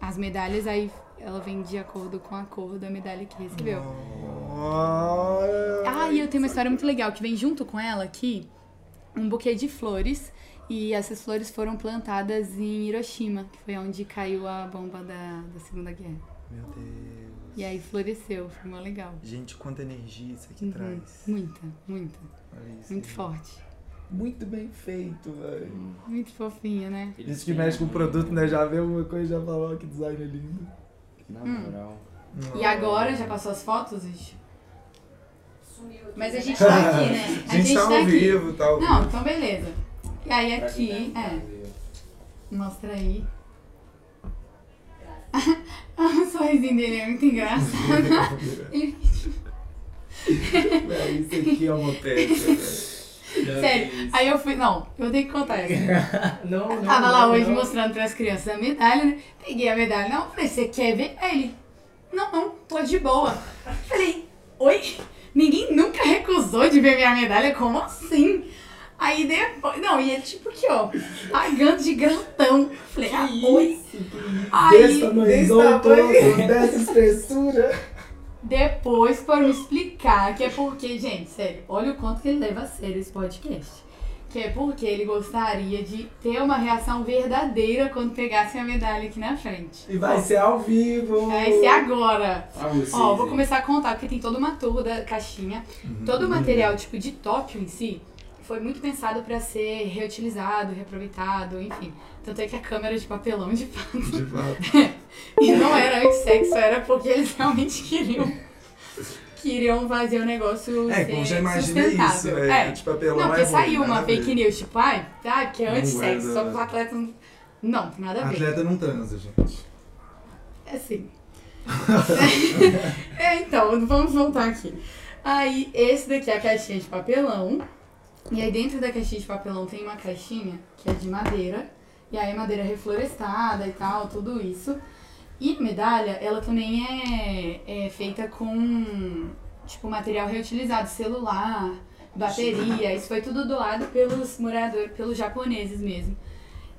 as medalhas, aí ela vem de acordo com a cor da medalha que recebeu. Ai. Ah, Ah, e eu tenho uma história muito legal que vem junto com ela aqui, um buquê de flores. E essas flores foram plantadas em Hiroshima, que foi onde caiu a bomba da, da Segunda Guerra. Meu Deus. E aí floresceu, foi mó legal. Gente, quanta energia isso aqui Uhum. traz. Muita, muita. Olha isso. Muito gente. forte. Muito bem feito, velho. Muito fofinha, né? Eles Gente que mexe com uma- produto, né? Já vê alguma coisa e já fala, ó, que design lindo. Na Hum. moral. E agora, já passou as fotos, gente? Sumiu aqui. Mas a gente tá aqui, né? A gente tá ao aqui. vivo, tá ao vivo. Não, então beleza. E aí aqui, tá é, mostra aí. o sorrisinho dele é muito engraçado. Ele- isso aqui é uma peça, velho. Sério, aí eu fui. Não, eu tenho que contar isso. Não, não. Tava lá não, hoje não. mostrando pras crianças a medalha, né? Peguei a medalha. Não, falei, você quer ver? Aí ele, não, não, tô de boa. Falei, oi? Ninguém nunca recusou de ver minha medalha, como assim? Aí depois, não, e ele tipo aqui, ó, pagando de grantão. Falei, ah, oi? Desse Aí tamanhozão todo, dessa espessura. depois foram explicar que é porque, gente, sério, olha o quanto que ele leva a sério esse podcast. Que é porque ele gostaria de ter uma reação verdadeira quando pegasse a medalha aqui na frente. E vai ser ao vivo. Vai ser agora. Vocês, Ó, vou hein? começar a contar, porque tem toda uma tour da caixinha. Uhum. Todo o material, tipo, de Tóquio em si, foi muito pensado pra ser reutilizado, reaproveitado, enfim. Tanto é que a câmera de papelão, de fato. De fato. E não era anti-sexo, era porque eles realmente queriam. Queriam fazer o negócio É, ser já imagina sustentável. isso, é. é. De papelão Não, é porque ruim, saiu uma a fake news, tipo, ai, tá, que é Não anti-sexo, só que os atletas não. Não, tem nada a ver. Atleta não transa, gente. É sim. é, então, vamos voltar aqui. Aí, esse daqui é a caixinha de papelão. E aí, dentro da caixinha de papelão tem uma caixinha que é de madeira. E aí, madeira reflorestada e tal, tudo isso. E medalha, ela também é, é feita com, tipo, material reutilizado. Celular, bateria. Isso foi tudo doado pelos moradores, pelos japoneses mesmo.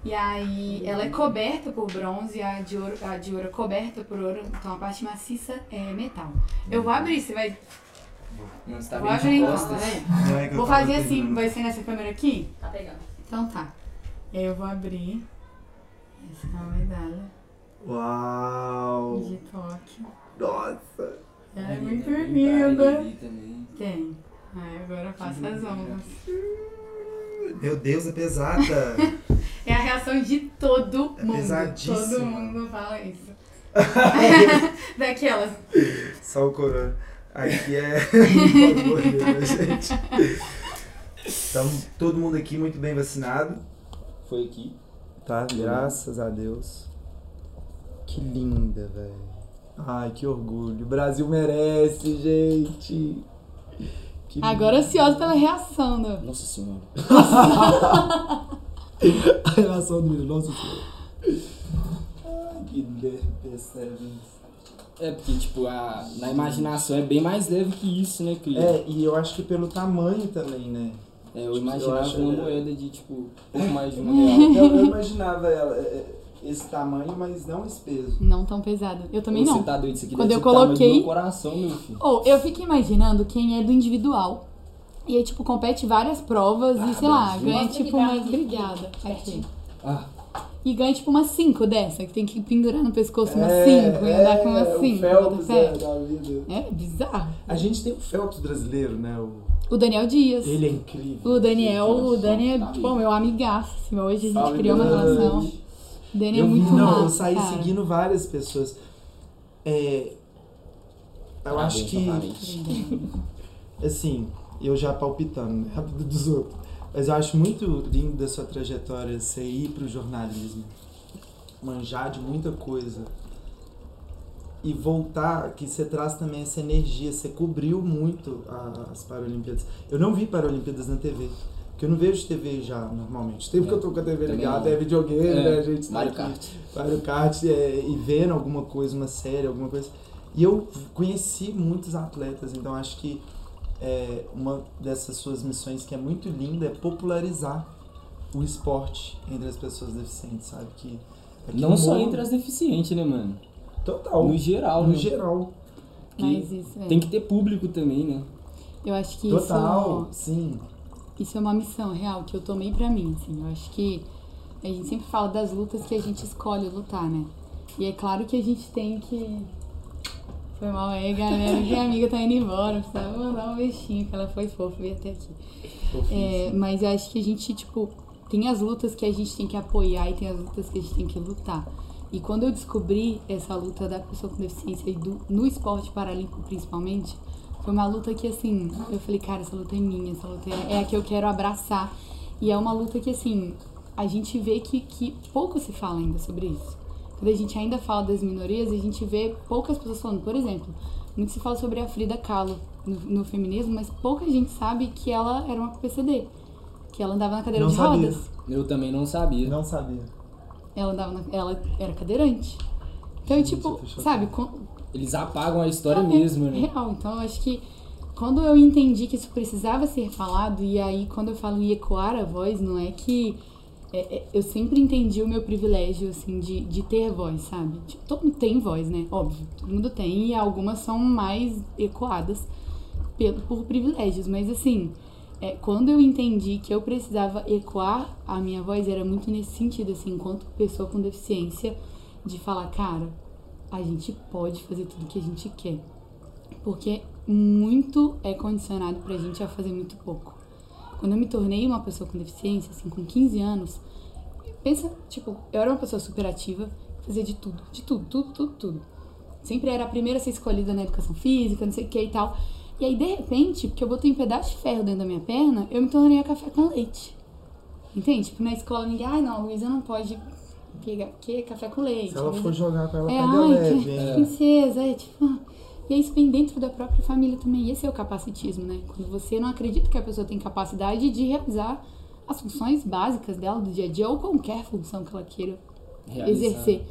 E aí ela é coberta por bronze, a de ouro, a de ouro é coberta por ouro, então a parte maciça é metal. Eu vou abrir, você vai. Não, você tá vou abrir peraí. Não é Vou fazer assim, vai ser nessa câmera aqui? Tá pegando. Então tá. E aí eu vou abrir. Essa é uma medalha Uau! de Tóquio. Nossa! Ela é muito linda. Tem. Aí agora eu faço as honras. Meu Deus, é pesada! É a reação de todo É mundo. pesadíssima. Todo mundo fala isso. Daquelas. Só o corona. Aqui é. Não pode morrer, né, gente? Então, todo mundo aqui muito bem vacinado. Foi aqui. Tá? Graças a Deus. Que linda, velho. Ai, que orgulho. O Brasil merece, gente. Que Agora ansiosa pela reação, né? Nossa senhora. A relação dele, nossa senhora. Ai. É porque, tipo, a, na imaginação é bem mais leve que isso, né, Cris? É, e eu acho que pelo tamanho também, né? É, eu imaginava acho- uma moeda de, tipo, um pouco mais de uma real. Eu, eu imaginava ela, é, é, esse tamanho, mas não esse peso. Não tão pesada. Eu também Você não. tá doido? Isso aqui Quando eu coloquei- meu coração, meu filho. Ou eu fico imaginando quem é do individual. E aí, tipo, compete várias provas Ah, e, sei lá, Brasil. ganha Mostra tipo que dá umas. aqui. Obrigada. Aqui. Certinho. Ah, E ganha tipo umas 5 dessa, que tem que pendurar no pescoço umas É, 5 e andar com umas é, 5. O Phelps é, da vida. É bizarro. A gente tem o Phelps brasileiro, né? O, O Daniel Dias. ele é incrível. O Daniel, o Dani é, Tá tipo, meu amigaço. assim, Hoje a gente Salve, criou uma relação. Dani é eu vi, muito não, massa, eu saí cara. seguindo várias pessoas. É, eu Parabéns, acho que, assim, eu já palpitando né, a vida dos outros, mas eu acho muito lindo da sua trajetória você ir pro jornalismo, manjar de muita coisa e voltar, que você traz também essa energia, você cobriu muito as Paralimpíadas. Eu não vi Paralimpíadas na TV. Porque eu não vejo TV já normalmente. Tempo que eu tô com a TV Também ligada, não. é videogame, É, né? A gente tá Mario aqui. Kart. Mario Kart é, e vendo alguma coisa, uma série, alguma coisa. E eu conheci muitos atletas, então acho que é, uma dessas suas missões que é muito linda é popularizar o esporte entre as pessoas deficientes, sabe? Que, aqui Não só entre as deficientes, né, mano? Total. No geral, no né? geral. Mas isso, é. Tem que ter público também, né? Eu acho que Total, isso, sim. Isso é uma missão real que eu tomei pra mim, assim. Eu acho que a gente sempre fala das lutas que a gente escolhe lutar, né? E é claro que a gente tem que. Foi mal aí, galera, que a amiga tá indo embora. Precisava mandar um beijinho, que ela foi fofa veio até aqui. É, mas eu acho que a gente, tipo, tem as lutas que a gente tem que apoiar e tem as lutas que a gente tem que lutar. E quando eu descobri essa luta da pessoa com deficiência e do, no esporte paralímpico principalmente, foi uma luta que, assim, eu falei, cara, essa luta é minha, essa luta é, é a que eu quero abraçar. E é uma luta que, assim, a gente vê que, que pouco se fala ainda sobre isso. Quando a gente ainda fala das minorias, a gente vê poucas pessoas falando. Por exemplo, muito se fala sobre a Frida Kahlo no, no feminismo, mas pouca gente sabe que ela era uma PCD. Que ela andava na cadeira Não de sabia. rodas. Eu também não sabia. Não sabia. Ela andava na, ela era cadeirante. Então, Gente, tipo, sabe, com- Eles apagam a história é mesmo, né? Real. Então, eu acho que quando eu entendi que isso precisava ser falado, e aí quando eu falo em ecoar a voz, não é que. é- é- eu sempre entendi o meu privilégio, assim, de, de ter voz, sabe? Tipo, todo mundo tem voz, né? Óbvio, todo mundo tem, e algumas são mais ecoadas pelo, por privilégios, mas assim. é, quando eu entendi que eu precisava ecoar a minha voz, era muito nesse sentido, assim, enquanto pessoa com deficiência, de falar, cara, a gente pode fazer tudo que a gente quer. Porque muito é condicionado pra gente a fazer muito pouco. Quando eu me tornei uma pessoa com deficiência, assim, com 15 anos, pensa, tipo, eu era uma pessoa super ativa, fazia de tudo, de tudo, tudo, tudo, tudo. Sempre era a primeira a ser escolhida na educação física, não sei o que e tal. E aí, de repente, porque eu botei um pedaço de ferro dentro da minha perna, eu me tornei a café com leite. Entende? Tipo, na escola ninguém, ai não, a Luísa não pode pegar, que café com leite. Se ela for jogar com ela, é, pega ai, leve, que hein? princesa, é tipo. E é isso bem dentro da própria família também. Esse é o capacitismo, né? Quando você não acredita que a pessoa tem capacidade de realizar as funções básicas dela do dia a dia ou qualquer função que ela queira Realizar. exercer.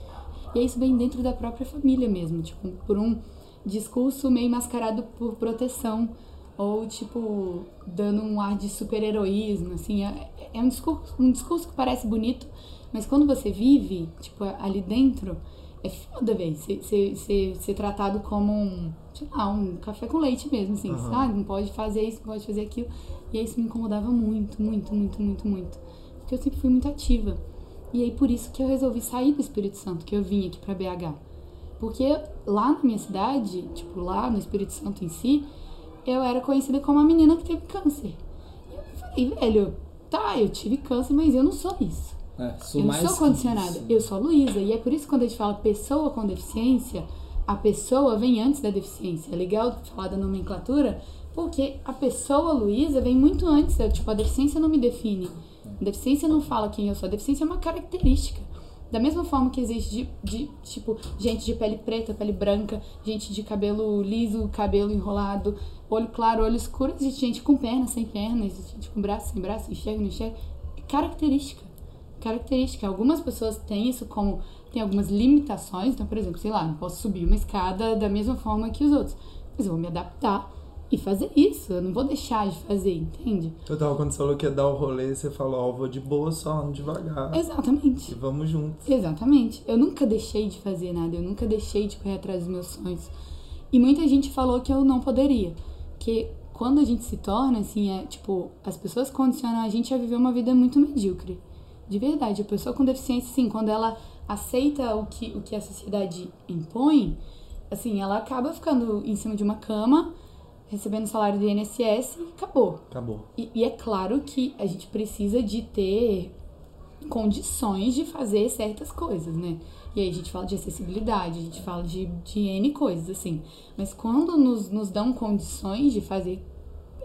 E é isso bem dentro da própria família mesmo, tipo, por um discurso meio mascarado por proteção ou tipo dando um ar de super-heroísmo, assim, é, é um discurso, um discurso que parece bonito, mas quando você vive, tipo, ali dentro, é foda, velho, ser, ser, ser, ser tratado como um, sei lá, um café com leite mesmo, assim, Aham. sabe? Não pode fazer isso, não pode fazer aquilo. E aí isso me incomodava muito, muito, muito, muito, muito. Porque eu sempre fui muito ativa. E aí por isso que eu resolvi sair do Espírito Santo, que eu vim aqui pra BH. Porque lá na minha cidade, tipo, lá no Espírito Santo em si, eu era conhecida como a menina que teve câncer. E eu falei, velho, tá, eu tive câncer, mas eu não sou isso. É, sou eu não mais sou que condicionada, isso. eu sou a Luísa. E é por isso que quando a gente fala pessoa com deficiência, a pessoa vem antes da deficiência. É legal falar da nomenclatura, porque a pessoa Luísa vem muito antes. da- Tipo, a deficiência não me define. A deficiência não fala quem eu sou. A deficiência é uma característica. Da mesma forma que existe de, de, tipo, gente de pele preta, pele branca, gente de cabelo liso, cabelo enrolado, olho claro, olho escuro, existe gente com perna, sem perna, existe gente com braço, sem braço, enxerga, não enxerga. É característica. Característica. Algumas pessoas têm isso como. Tem algumas limitações. Então, por exemplo, sei lá, não posso subir uma escada da mesma forma que os outros. Mas eu vou me adaptar e fazer isso. Eu não vou deixar de fazer, entende? Total, quando você falou que ia dar o rolê, você falou, ó, vou de boa só, ando devagar. Exatamente. E vamos juntos. Exatamente. Eu nunca deixei de fazer nada, eu nunca deixei de correr atrás dos meus sonhos. E muita gente falou que eu não poderia. Que quando a gente se torna, assim, é tipo, as pessoas condicionam a gente a viver uma vida muito medíocre. De verdade, a pessoa com deficiência, assim, quando ela aceita o que, o que a sociedade impõe, assim, ela acaba ficando em cima de uma cama, recebendo salário do INSS e acabou. Acabou. E, e é claro que a gente precisa de ter condições de fazer certas coisas, né? E aí a gente fala de acessibilidade, a gente fala de, de N coisas, assim. Mas quando nos, nos dão condições de fazer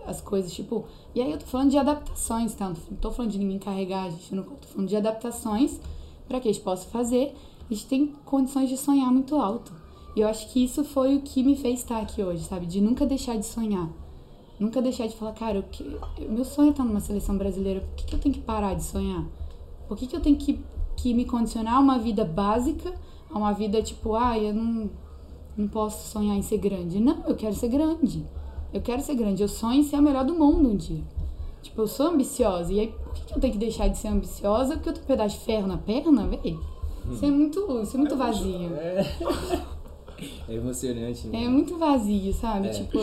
as coisas, tipo. E aí eu tô falando de adaptações, tá? Não tô falando de ninguém carregar, gente não tô falando de adaptações para que a gente possa fazer. A gente tem condições de sonhar muito alto. E eu acho que isso foi o que me fez estar aqui hoje, sabe? De nunca deixar de sonhar. Nunca deixar de falar, cara, que, eu- meu sonho é estar numa seleção brasileira, por que, que eu tenho que parar de sonhar? Por que, que eu tenho que, que me condicionar a uma vida básica, a uma vida tipo, ah, eu não, não posso sonhar em ser grande? Não, eu quero ser grande. Eu quero ser grande. Eu sonho em ser a melhor do mundo um dia. Tipo, eu sou ambiciosa. E aí, por que, que eu tenho que deixar de ser ambiciosa? Porque eu tenho um pedaço de ferro na perna, véi? Isso é muito, isso é muito vazio. É emocionante, né? É muito vazio, sabe? É. Tipo,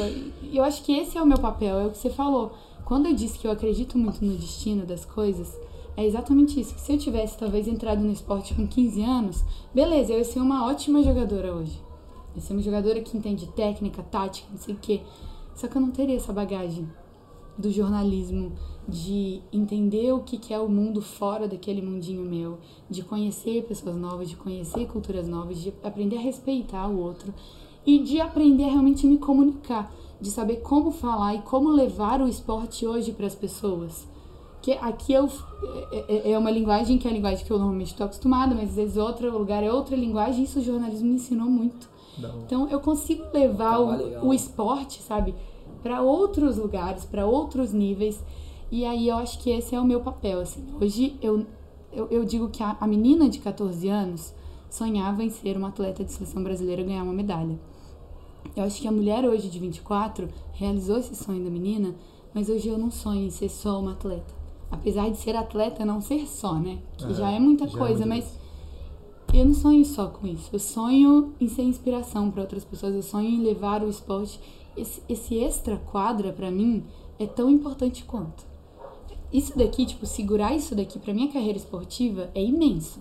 eu acho que esse é o meu papel, é o que você falou. Quando eu disse que eu acredito muito no destino das coisas, é exatamente isso. Que se eu tivesse talvez entrado no esporte com 15 anos, beleza, eu ia ser uma ótima jogadora hoje. Eu ia ser uma jogadora que entende técnica, tática, não sei o quê. Só que eu não teria essa bagagem do jornalismo, de entender o que é o mundo fora daquele mundinho meu, de conhecer pessoas novas, de conhecer culturas novas, de aprender a respeitar o outro e de aprender a realmente me comunicar, de saber como falar e como levar o esporte hoje para as pessoas. Que aqui eu, é, é- é uma linguagem que é a linguagem que eu normalmente estou acostumada, mas às vezes outro lugar é outra linguagem e isso o jornalismo me ensinou muito. Não. Então eu consigo levar o, o esporte, sabe, para outros lugares, para outros níveis. E aí eu acho que esse é o meu papel, assim. Hoje eu, eu, eu digo que a, a menina de 14 anos sonhava em ser uma atleta de seleção brasileira e ganhar uma medalha. Eu acho que a mulher hoje de 24 realizou esse sonho da menina, mas hoje eu não sonho em ser só uma atleta. Apesar de ser atleta, não ser só, né? Que É, já é muita já é coisa, muito mas eu não sonho só com isso. Eu sonho em ser inspiração para outras pessoas. Eu sonho em levar o esporte. Esse, esse extra quadra, para mim, é tão importante quanto. Isso daqui, tipo, segurar isso daqui pra minha carreira esportiva é imenso.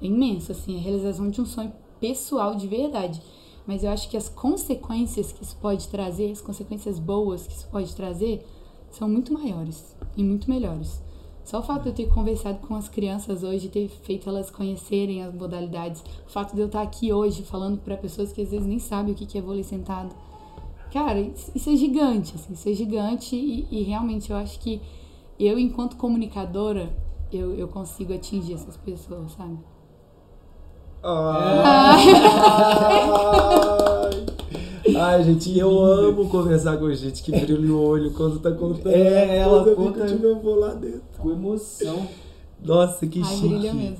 É imenso, assim, a realização de um sonho pessoal de verdade. Mas eu acho que as consequências que isso pode trazer, as consequências boas que isso pode trazer, são muito maiores e muito melhores. Só o fato de eu ter conversado com as crianças hoje, ter feito elas conhecerem as modalidades, o fato de eu estar aqui hoje falando para pessoas que às vezes nem sabem o que é vôlei sentado. Cara, isso é gigante, assim, isso é gigante e, e realmente eu acho que eu, enquanto comunicadora, eu, eu consigo atingir essas pessoas, sabe? Ai, Ai, gente, eu amo conversar com gente que brilha o olho quando tá contando. É, ela eu conta- fico, tipo, eu vou lá dentro. Com emoção. Nossa, que Ai, chique. brilha mesmo.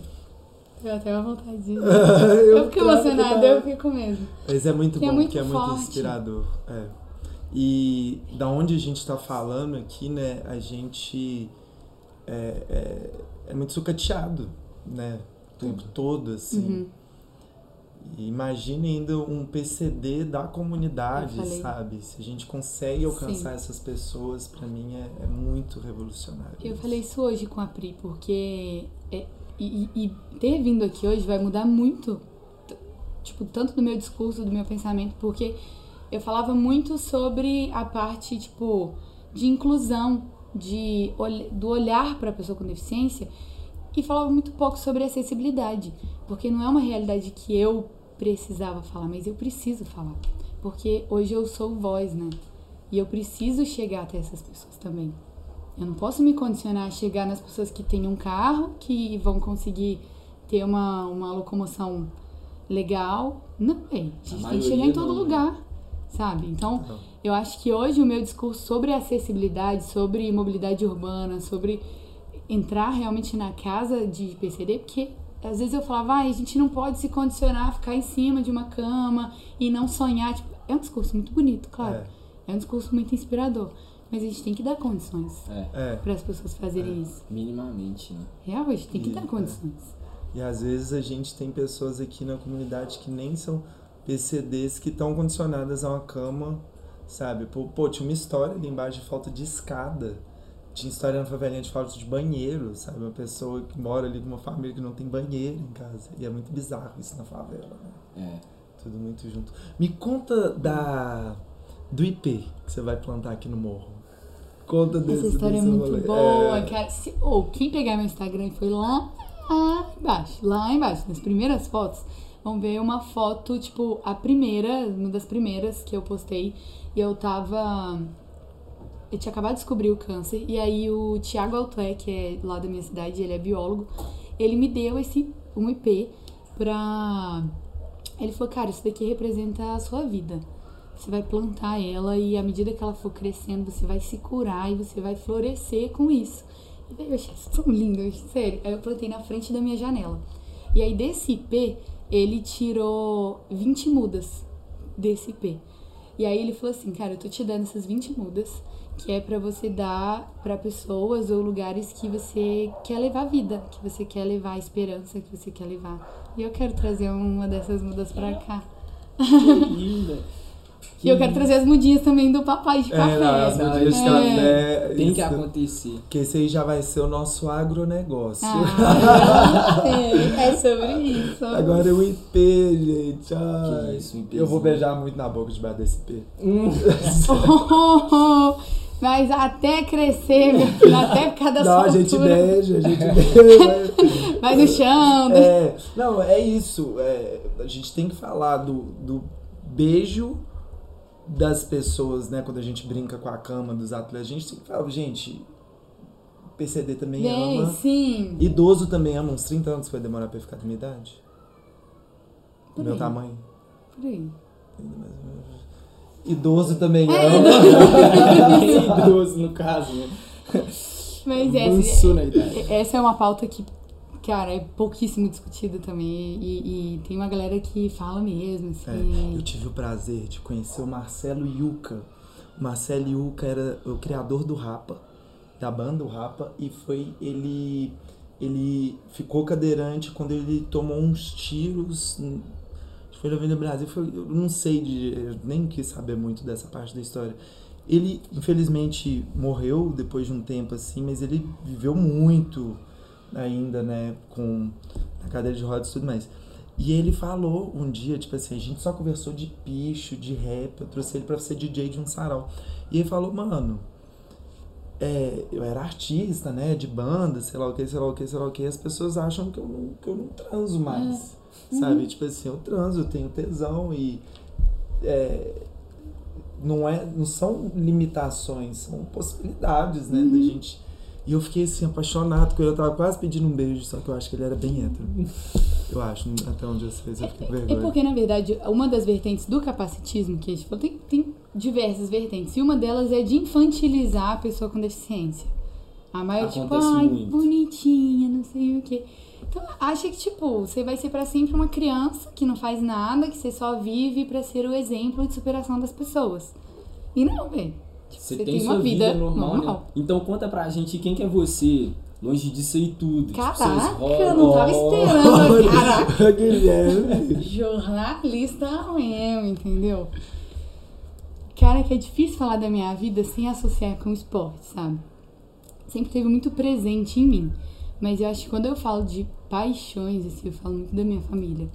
Eu até uma vontade de... eu, Eu fico emocionada, eu fico mesmo. Mas é muito Que é bom, muito que é muito inspirador. É. E da onde a gente tá falando aqui, né, a gente é, é, é muito sucateado, né? O tempo todo, assim. Uhum. Imagine ainda um PCD da comunidade, sabe? Se a gente consegue alcançar Sim. essas pessoas, pra mim é, é muito revolucionário. Eu falei isso hoje com a Pri, porque é- e, e- ter vindo aqui hoje vai mudar muito, tipo, tanto do meu discurso, do meu pensamento, porque eu falava muito sobre a parte, tipo, de inclusão, de, do olhar para a pessoa com deficiência e falava muito pouco sobre acessibilidade, porque não é uma realidade que eu precisava falar, mas eu preciso falar, porque hoje eu sou voz, né? E eu preciso chegar até essas pessoas também. Eu não posso me condicionar a chegar nas pessoas que têm um carro, que vão conseguir ter uma, uma locomoção legal. Não, é. A gente A tem que chegar em todo não, né? lugar, sabe? Então, Não. eu acho que hoje o meu discurso sobre acessibilidade, sobre mobilidade urbana, sobre entrar realmente na casa de PCD, porque às vezes eu falava, ah, a gente não pode se condicionar a ficar em cima de uma cama e não sonhar. Tipo, é um discurso muito bonito, claro. É. É um discurso muito inspirador. Mas a gente tem que dar condições É, É. para as pessoas fazerem isso. minimamente, né? Real, a gente tem que E- dar é. condições. E às vezes a gente tem pessoas aqui na comunidade que nem são PCDs que estão condicionadas a uma cama, sabe? Pô, pô, tinha uma história ali embaixo de falta de escada. Tinha história na favelinha de falta de banheiro, sabe? Uma pessoa que mora ali com uma família que não tem banheiro em casa. E é muito bizarro isso na favela, né? É. Tudo muito junto. Me conta da do IP que você vai plantar aqui no morro. Conta desse Essa história é desse muito rolê. boa, É. cara. Se, ou quem pegar meu Instagram e foi lá, lá embaixo, lá embaixo, nas primeiras fotos, vão ver uma foto, tipo, a primeira, uma das primeiras que eu postei. E eu tava. Eu tinha acabado de descobrir o câncer. E aí o Thiago Altué, que é lá da minha cidade, ele é biólogo, ele me deu esse um IP pra. Ele falou, cara, isso daqui representa a sua vida. Você vai plantar ela e à medida que ela for crescendo, você vai se curar e você vai florescer com isso. E daí eu achei isso tão lindo, sério. Aí eu plantei na frente da minha janela. E aí desse IP, ele tirou 20 mudas desse IP. E aí ele falou assim, cara, eu tô te dando essas 20 mudas, que é pra você dar pra pessoas ou lugares que você quer levar vida, que você quer levar esperança, que você quer levar. E eu quero trazer uma dessas mudas pra cá. Que linda. E eu quero trazer as mudinhas também do papai de café. É, não, as mudinhas de isso café. Tem que acontecer. Que esse aí já vai ser o nosso agronegócio. Ah, é, é sobre isso. Agora é o IP, gente. Ai, Que isso, um eu vou beijar muito na boca debaixo desse IP. Hum. Mas até crescer, meu filho, até ficar da Não, a gente beija, a gente beija. Vai no chão. É, não, é isso. é, a gente tem que falar do, do beijo das pessoas, né? Quando a gente brinca com a cama dos atletas, a gente tem que falar, gente, PCD também Bem, ama. sim. Idoso também ama. Uns 30 anos foi demorar pra ficar da minha idade? Por Meu aí. tamanho? Por aí. Idoso também É, ama. Idoso, no caso, né? Mas é, Avançou na idade. essa é uma pauta que, cara, é pouquíssimo discutida também. E, e tem uma galera que fala mesmo, É, assim. eu tive o prazer de conhecer o Marcelo Yuca. O Marcelo Yuca era o criador do Rapa, da banda o Rapa, e foi ele ele ficou cadeirante quando ele tomou uns tiros. Avenida Brasil, foi, eu não sei, de, eu nem quis saber muito dessa parte da história. Ele, infelizmente, morreu depois de um tempo assim, mas ele viveu muito ainda, né, com a cadeira de rodas e tudo mais. E ele falou um dia, tipo assim, a gente só conversou de picho, de rap, eu trouxe ele pra ser DJ de um sarau. E ele falou, mano, é, eu era artista, né, de banda, sei lá o que, sei lá o que, sei lá o que, as pessoas acham que eu não, que eu não transo mais, sabe? Tipo assim, eu transo, eu tenho tesão e é, não, é, não são limitações, são possibilidades, né, da gente... E eu fiquei assim, apaixonado com ele. Eu tava quase pedindo um beijo, só que eu acho que ele era bem hétero. Eu acho, até onde eu sei, eu fiquei com É vergonha. porque, na verdade, uma das vertentes do capacitismo que a gente falou, tem, tem diversas vertentes. E uma delas é de infantilizar a pessoa com deficiência. A maior, tipo, Acontece ai, muito. bonitinha, não sei o quê. Então, acha que, tipo, você vai ser pra sempre uma criança que não faz nada, que você só vive pra ser o exemplo de superação das pessoas. E não, velho. Tipo, Você tem, sua vida, normal, né? Então conta pra gente quem que é você, longe disso aí tudo. tipo, Caraca, hobbies. eu não tava esperando. Caraca. Guilherme. Jornalista mesmo, entendeu? Cara, que é difícil falar da minha vida sem associar com o esporte, sabe? Sempre teve muito presente em mim. Mas eu acho que quando eu falo de paixões, assim, eu falo muito da minha família.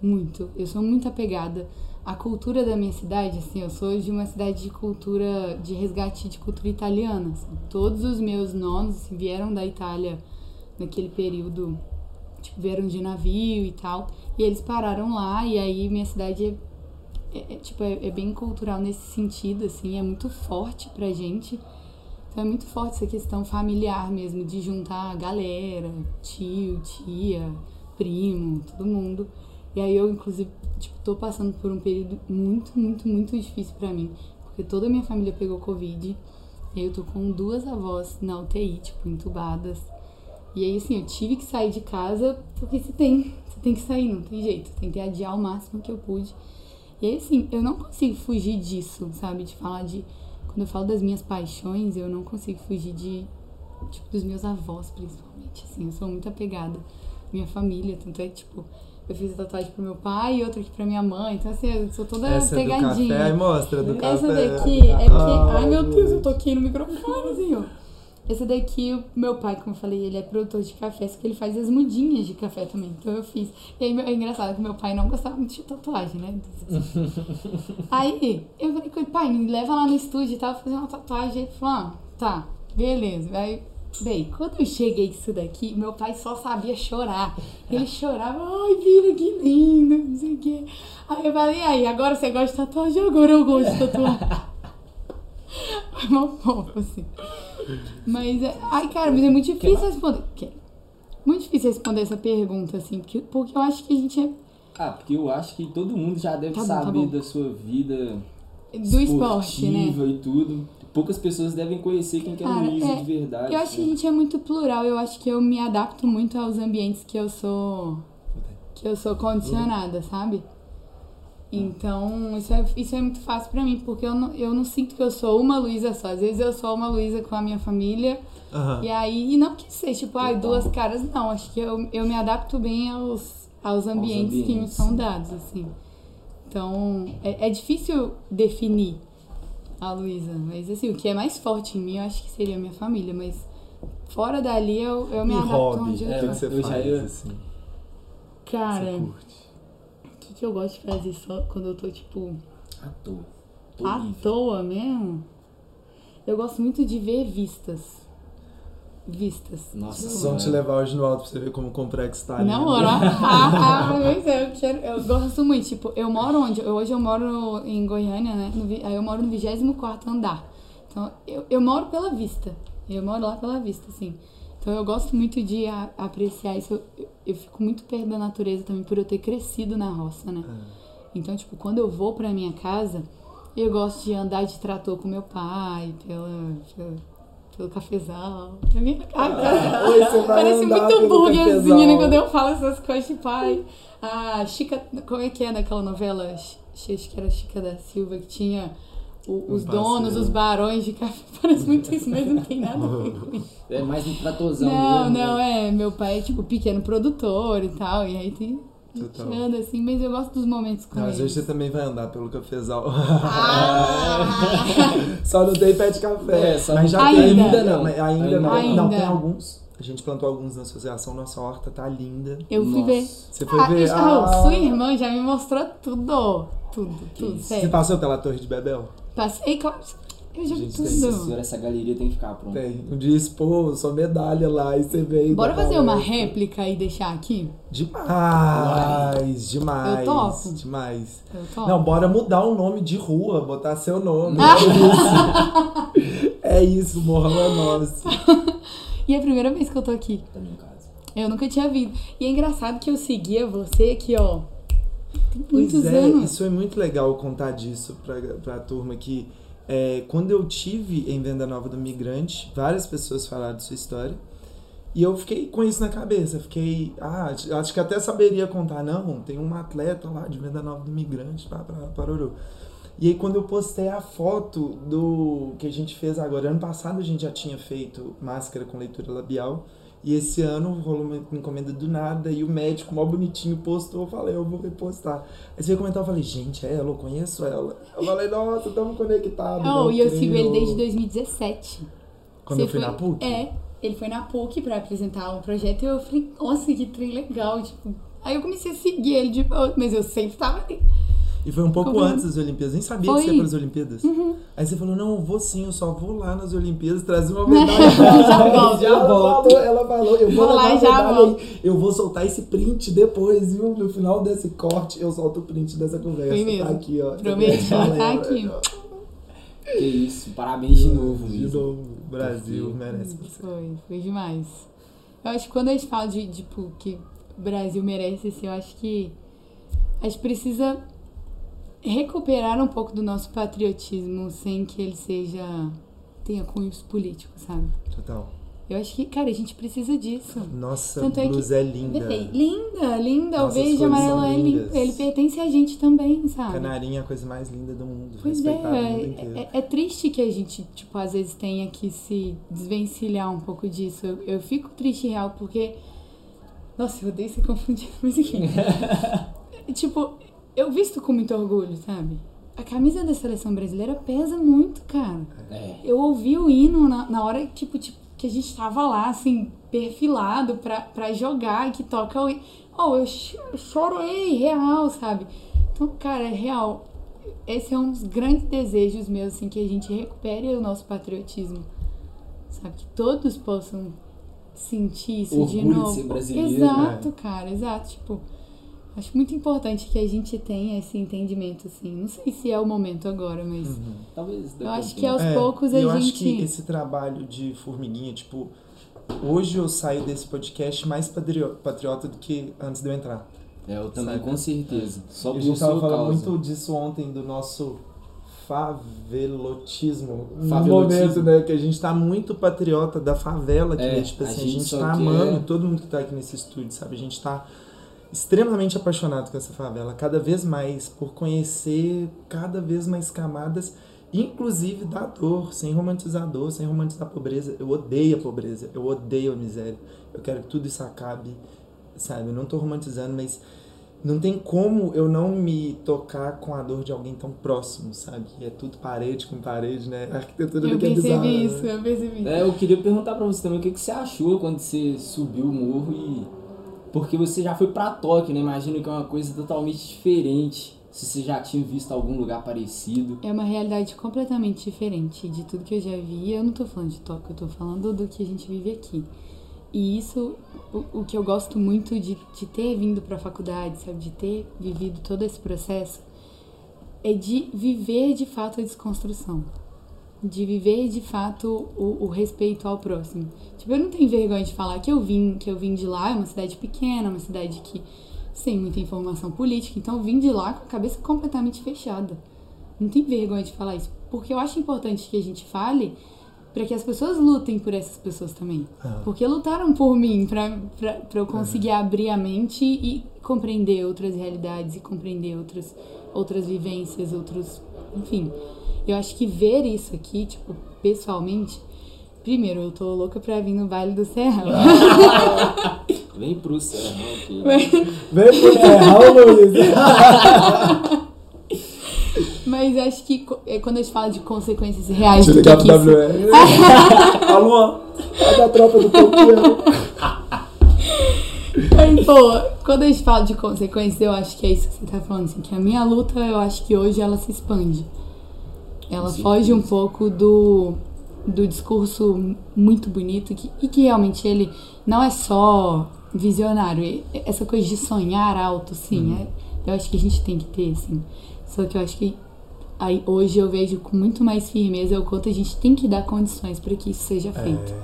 Muito. Eu sou muito apegada à cultura da minha cidade, assim, eu sou de uma cidade de cultura, de resgate de cultura italiana. assim. Todos os meus nonos assim, vieram da Itália naquele período tipo, vieram de navio e tal. E eles pararam lá, e aí minha cidade é, é- é, tipo, é, é bem cultural nesse sentido, assim, é muito forte pra gente. Então é muito forte essa questão familiar mesmo, de juntar a galera, tio, tia, primo, todo mundo. E aí eu, inclusive, tipo, tô passando por um período muito, muito, muito difícil pra mim. Porque toda a minha família pegou Covid. E aí eu tô com duas avós na UTI, tipo, entubadas. E aí, assim, eu tive que sair de casa porque você tem, você tem que sair, não tem jeito. Tentei adiar o máximo que eu pude. E aí, assim, eu não consigo fugir disso, sabe? De falar de. Quando eu falo das minhas paixões, eu não consigo fugir de. Tipo, dos meus avós, principalmente. Assim, eu sou muito apegada à minha família. Tanto é que, tipo, eu fiz a tatuagem pro meu pai e outra aqui pra minha mãe. Então, assim, eu sou toda Essa é do pegadinha. café, mostra do Essa café. daqui é. Ah, Ai, meu Deus, eu toquei no microfonezinho. Essa daqui, o meu pai, como eu falei, ele é produtor de café, só que ele faz as mudinhas de café também. Então eu fiz. E aí é engraçado que meu pai não gostava muito de tatuagem, né? aí eu falei com ele, pai, me leva lá no estúdio e tal, fazer uma tatuagem. Ele falou, ah, tá, beleza. Aí, bem, quando eu cheguei isso daqui, meu pai só sabia chorar. Ele chorava, ai, filha, que lindo, não sei o quê. Aí eu falei, e aí, agora você gosta de tatuagem? Agora eu gosto de tatuagem. Foi mal pouco, assim. Mas, é, ai, cara, mas é muito difícil responder. Muito difícil responder essa pergunta, assim, porque, porque eu acho que a gente é Ah, porque eu acho que todo mundo já deve Tá bom, tá saber bom. da sua vida do esporte, né? e tudo. Poucas pessoas devem conhecer quem que é o Luiz é, de verdade. Eu acho que a né? gente é muito plural, eu acho que eu me adapto muito aos ambientes que eu sou. que eu sou condicionada, sabe? Então, isso é, isso é muito fácil pra mim, porque eu não, eu não sinto que eu sou uma Luísa só. Às vezes eu sou uma Luísa com a minha família, Aham. E aí, e não que seja, tipo, ai, duas caras, não. Acho que eu, eu me adapto bem aos, aos ambientes, que me ambientes. são dados, assim. Então, é, é difícil definir a Luísa. Mas, assim, o que é mais forte em mim, eu acho que seria a minha família. Mas, fora dali, eu, eu me E adapto hobby, onde eu que, tô. que você eu já faz, ia- assim? Cara, Você curte? Que, eu gosto de fazer só quando eu tô, tipo, À toa. Tô à livre. toa mesmo? Eu gosto muito de ver vistas. Vistas. Nossa, Tipo, Vamos te levar hoje no alto pra você ver como o complexo tá ali. Não, mano. Ah, ah, é, eu, quero, eu gosto muito. Tipo, eu moro onde? Eu- hoje eu moro em Goiânia, né? No aí eu moro no 24 andar. Então, eu, eu moro pela vista. Eu moro lá pela vista, assim. Então, eu gosto muito de a- apreciar isso. Eu, eu, fico muito perto da natureza também, por eu ter crescido na roça, né? Então, tipo, quando eu vou pra minha casa, eu gosto de andar de trator com meu pai, pela, pela- pelo cafezal. Ai, cara, Oi, você vai Parece muito burguesinha, né? Quando eu falo essas coisas, tipo, ai, a Chica. Como é que é daquela novela? Ch- Acho que era Chica da Silva, que tinha o- Um os donos, parceiro. os barões de café. Parece muito isso, mas não tem nada a ver com isso. É mais um tratorzão Não, mesmo. não, né? é. Meu pai é, tipo, pequeno produtor e tal. E aí tem. A gente Total. anda assim, mas eu gosto dos momentos com Não, às ele. vezes você também vai andar pelo cafezal. Ah! só não tem pé de café. É, só mas já não- tem. Ainda não. Mas ainda não. Ainda. Não, tem alguns. A gente plantou alguns na associação. Nossa horta tá linda. Eu fui Nossa. ver. Você foi Ah, ver? já- Ah, Sua irmã já me mostrou tudo. Tudo, tudo. Você passou pela Torre de Bebel? Passei, claro. Eu já vi Gente, tudo. senhora, essa galeria tem que ficar pronta. Tem. Um dia expôs sua medalha lá e você veio. Bora fazer uma palestra. réplica e deixar aqui? Demais, demais. Eu topo. Demais. Eu topo. Não, bora mudar o nome de rua, botar seu nome. Ah. É isso. é isso, morrão é nosso. E é a primeira vez que eu tô aqui. Também em casa. Eu nunca tinha vindo. E é engraçado que eu seguia você aqui, ó. Tem Pois muitos é, anos. isso é muito legal contar disso pra, pra turma que é, quando eu tive em Venda Nova do Migrante, várias pessoas falaram de sua história. E eu fiquei com isso na cabeça. Fiquei, ah, acho que até saberia contar. Não, tem uma atleta lá de Venda Nova do Migrante, pá, pra Paruru. E aí quando eu postei a foto do que a gente fez agora, ano passado a gente já tinha feito máscara com leitura labial. E esse ano rolou uma encomenda do nada e o médico, mó bonitinho, postou. Eu falei, eu vou repostar. Aí você veio comentar, eu falei, gente, é ela, eu conheço ela. Eu falei, nossa, estamos conectados. Oh, e eu sigo ele desde 2017. Quando Você eu fui foi- na PUC? É, ele foi na PUC pra apresentar um projeto e eu falei, nossa, que trem legal, tipo. Aí eu comecei a seguir ele, de mas eu sempre tava ali. E foi um pouco Comprando. antes das Olimpíadas, nem sabia Foi. que você ia para as Olimpíadas. Aí você falou, não, eu vou sim, eu só vou lá nas Olimpíadas trazer uma Já medalha. volto. ela, falou, ela falou, eu vou, Vou lá e já volto. Eu vou soltar esse print depois, viu? No final desse corte, eu solto o print dessa conversa. Foi mesmo. Tá aqui, ó. Prometi, Tá tá aqui. Que isso, parabéns de novo, De novo, Brasil Porque- merece você. Foi, foi demais. Eu acho que quando a gente fala de, tipo, que o Brasil merece, assim, eu acho que a gente precisa recuperar um pouco do nosso patriotismo sem que ele seja. tenha cunhos políticos, sabe? Total. Eu acho que, cara, a gente precisa disso. Nossa, Tanto é que- blusa é linda. Linda, linda. Nossa, o verde amarelo é lindo. Ele pertence a gente também, sabe? Canarinha é a coisa mais linda do mundo. Pois no mundo é, é, é triste que a gente, tipo, às vezes tenha que se desvencilhar um pouco disso. Eu, eu fico triste real porque. Nossa, eu odeio ser confundida, mas enfim. tipo, eu visto com muito orgulho, sabe? A camisa da seleção brasileira pesa muito, cara. É. Eu ouvi o hino na, na hora tipo, tipo, que a gente tava lá, assim, perfilado pra, pra jogar e que toca o hino. Oh, eu ch- chorei, real, sabe? Então, cara, é real. Esse é um dos grandes desejos meus, assim, que a gente recupere o nosso patriotismo. Sabe? Que todos possam sentir isso de Orgulho de novo. ser brasileiro, Exato, cara, exato. Tipo, acho muito importante que a gente tenha esse entendimento, assim. Não sei se é o momento agora, mas Uhum. Talvez eu acho que aos É, poucos a eu gente. acho que esse trabalho de formiguinha, tipo, hoje eu saio desse podcast mais patrio- patriota do que antes de eu entrar. É, eu também, Sabe? com certeza. Só a por gente tava sua falando causa. muito disso ontem, do nosso favelotismo. No Favelotismo. momento, né? Que a gente tá muito patriota da favela aqui, É, né? Tipo a assim, a gente gente só tá quer- amando todo mundo que tá aqui nesse estúdio, sabe? A gente tá extremamente apaixonado com essa favela, cada vez mais, por conhecer cada vez mais camadas, inclusive da dor, sem romantizar a dor, sem romantizar a pobreza. Eu odeio a pobreza, eu odeio a miséria. Eu quero que tudo isso acabe, sabe? Eu não tô romantizando, mas não tem como eu não me tocar com a dor de alguém tão próximo, sabe? É tudo parede com parede, né? A arquitetura Eu daqui é percebi bizarra, isso, né? eu percebi. É, eu queria perguntar pra você também o que, que você achou quando você subiu o morro e. Porque você já foi pra Tóquio, né? Imagino que é uma coisa totalmente diferente. Se você já tinha visto algum lugar parecido. É uma realidade completamente diferente de tudo que eu já vi. Eu não tô falando de Tóquio, eu tô falando do que a gente vive aqui. E isso, o, o que eu gosto muito de, de ter vindo pra faculdade, sabe? De ter vivido todo esse processo, é de viver de fato a desconstrução. De viver de fato o, o respeito ao próximo. Tipo, eu não tenho vergonha de falar que eu vim, que eu vim de lá, é uma cidade pequena, uma cidade que sem muita informação política, então eu vim de lá com a cabeça completamente fechada. Não tem vergonha de falar isso, porque eu acho importante que a gente fale para que as pessoas lutem por essas pessoas também. Ah. Porque lutaram por mim, pra eu conseguir abrir a mente e compreender outras realidades e compreender outras, outras vivências, outros. Enfim. Eu acho que ver isso aqui, tipo, pessoalmente. Primeiro, eu tô louca pra vir no Vale do Serrão. Vem pro céu, ok. Vem pro Serrão, Luiz! Mas acho que é quando a gente fala de consequências reais Deixa eu do que, ligar pro WR. Alô? É da tropa do campeão. Mas, pô, quando a gente fala de consequências, eu acho que é isso que você tá falando, assim, que a minha luta, eu acho que hoje ela se expande. Ela Com foge um pouco do, do discurso muito bonito que, e que realmente ele não é só visionário. Essa coisa de sonhar alto, sim, é- eu acho que a gente tem que ter, assim. Só que eu acho que aí, hoje eu vejo com muito mais firmeza o quanto a gente tem que dar condições para que isso seja feito.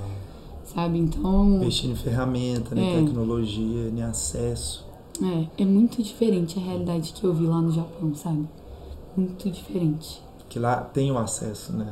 Sabe? Então. Mexendo em ferramenta, né? É. Tecnologia, em acesso. É, é muito diferente a realidade que eu vi lá no Japão, sabe? Muito diferente. Que lá tem o acesso, né?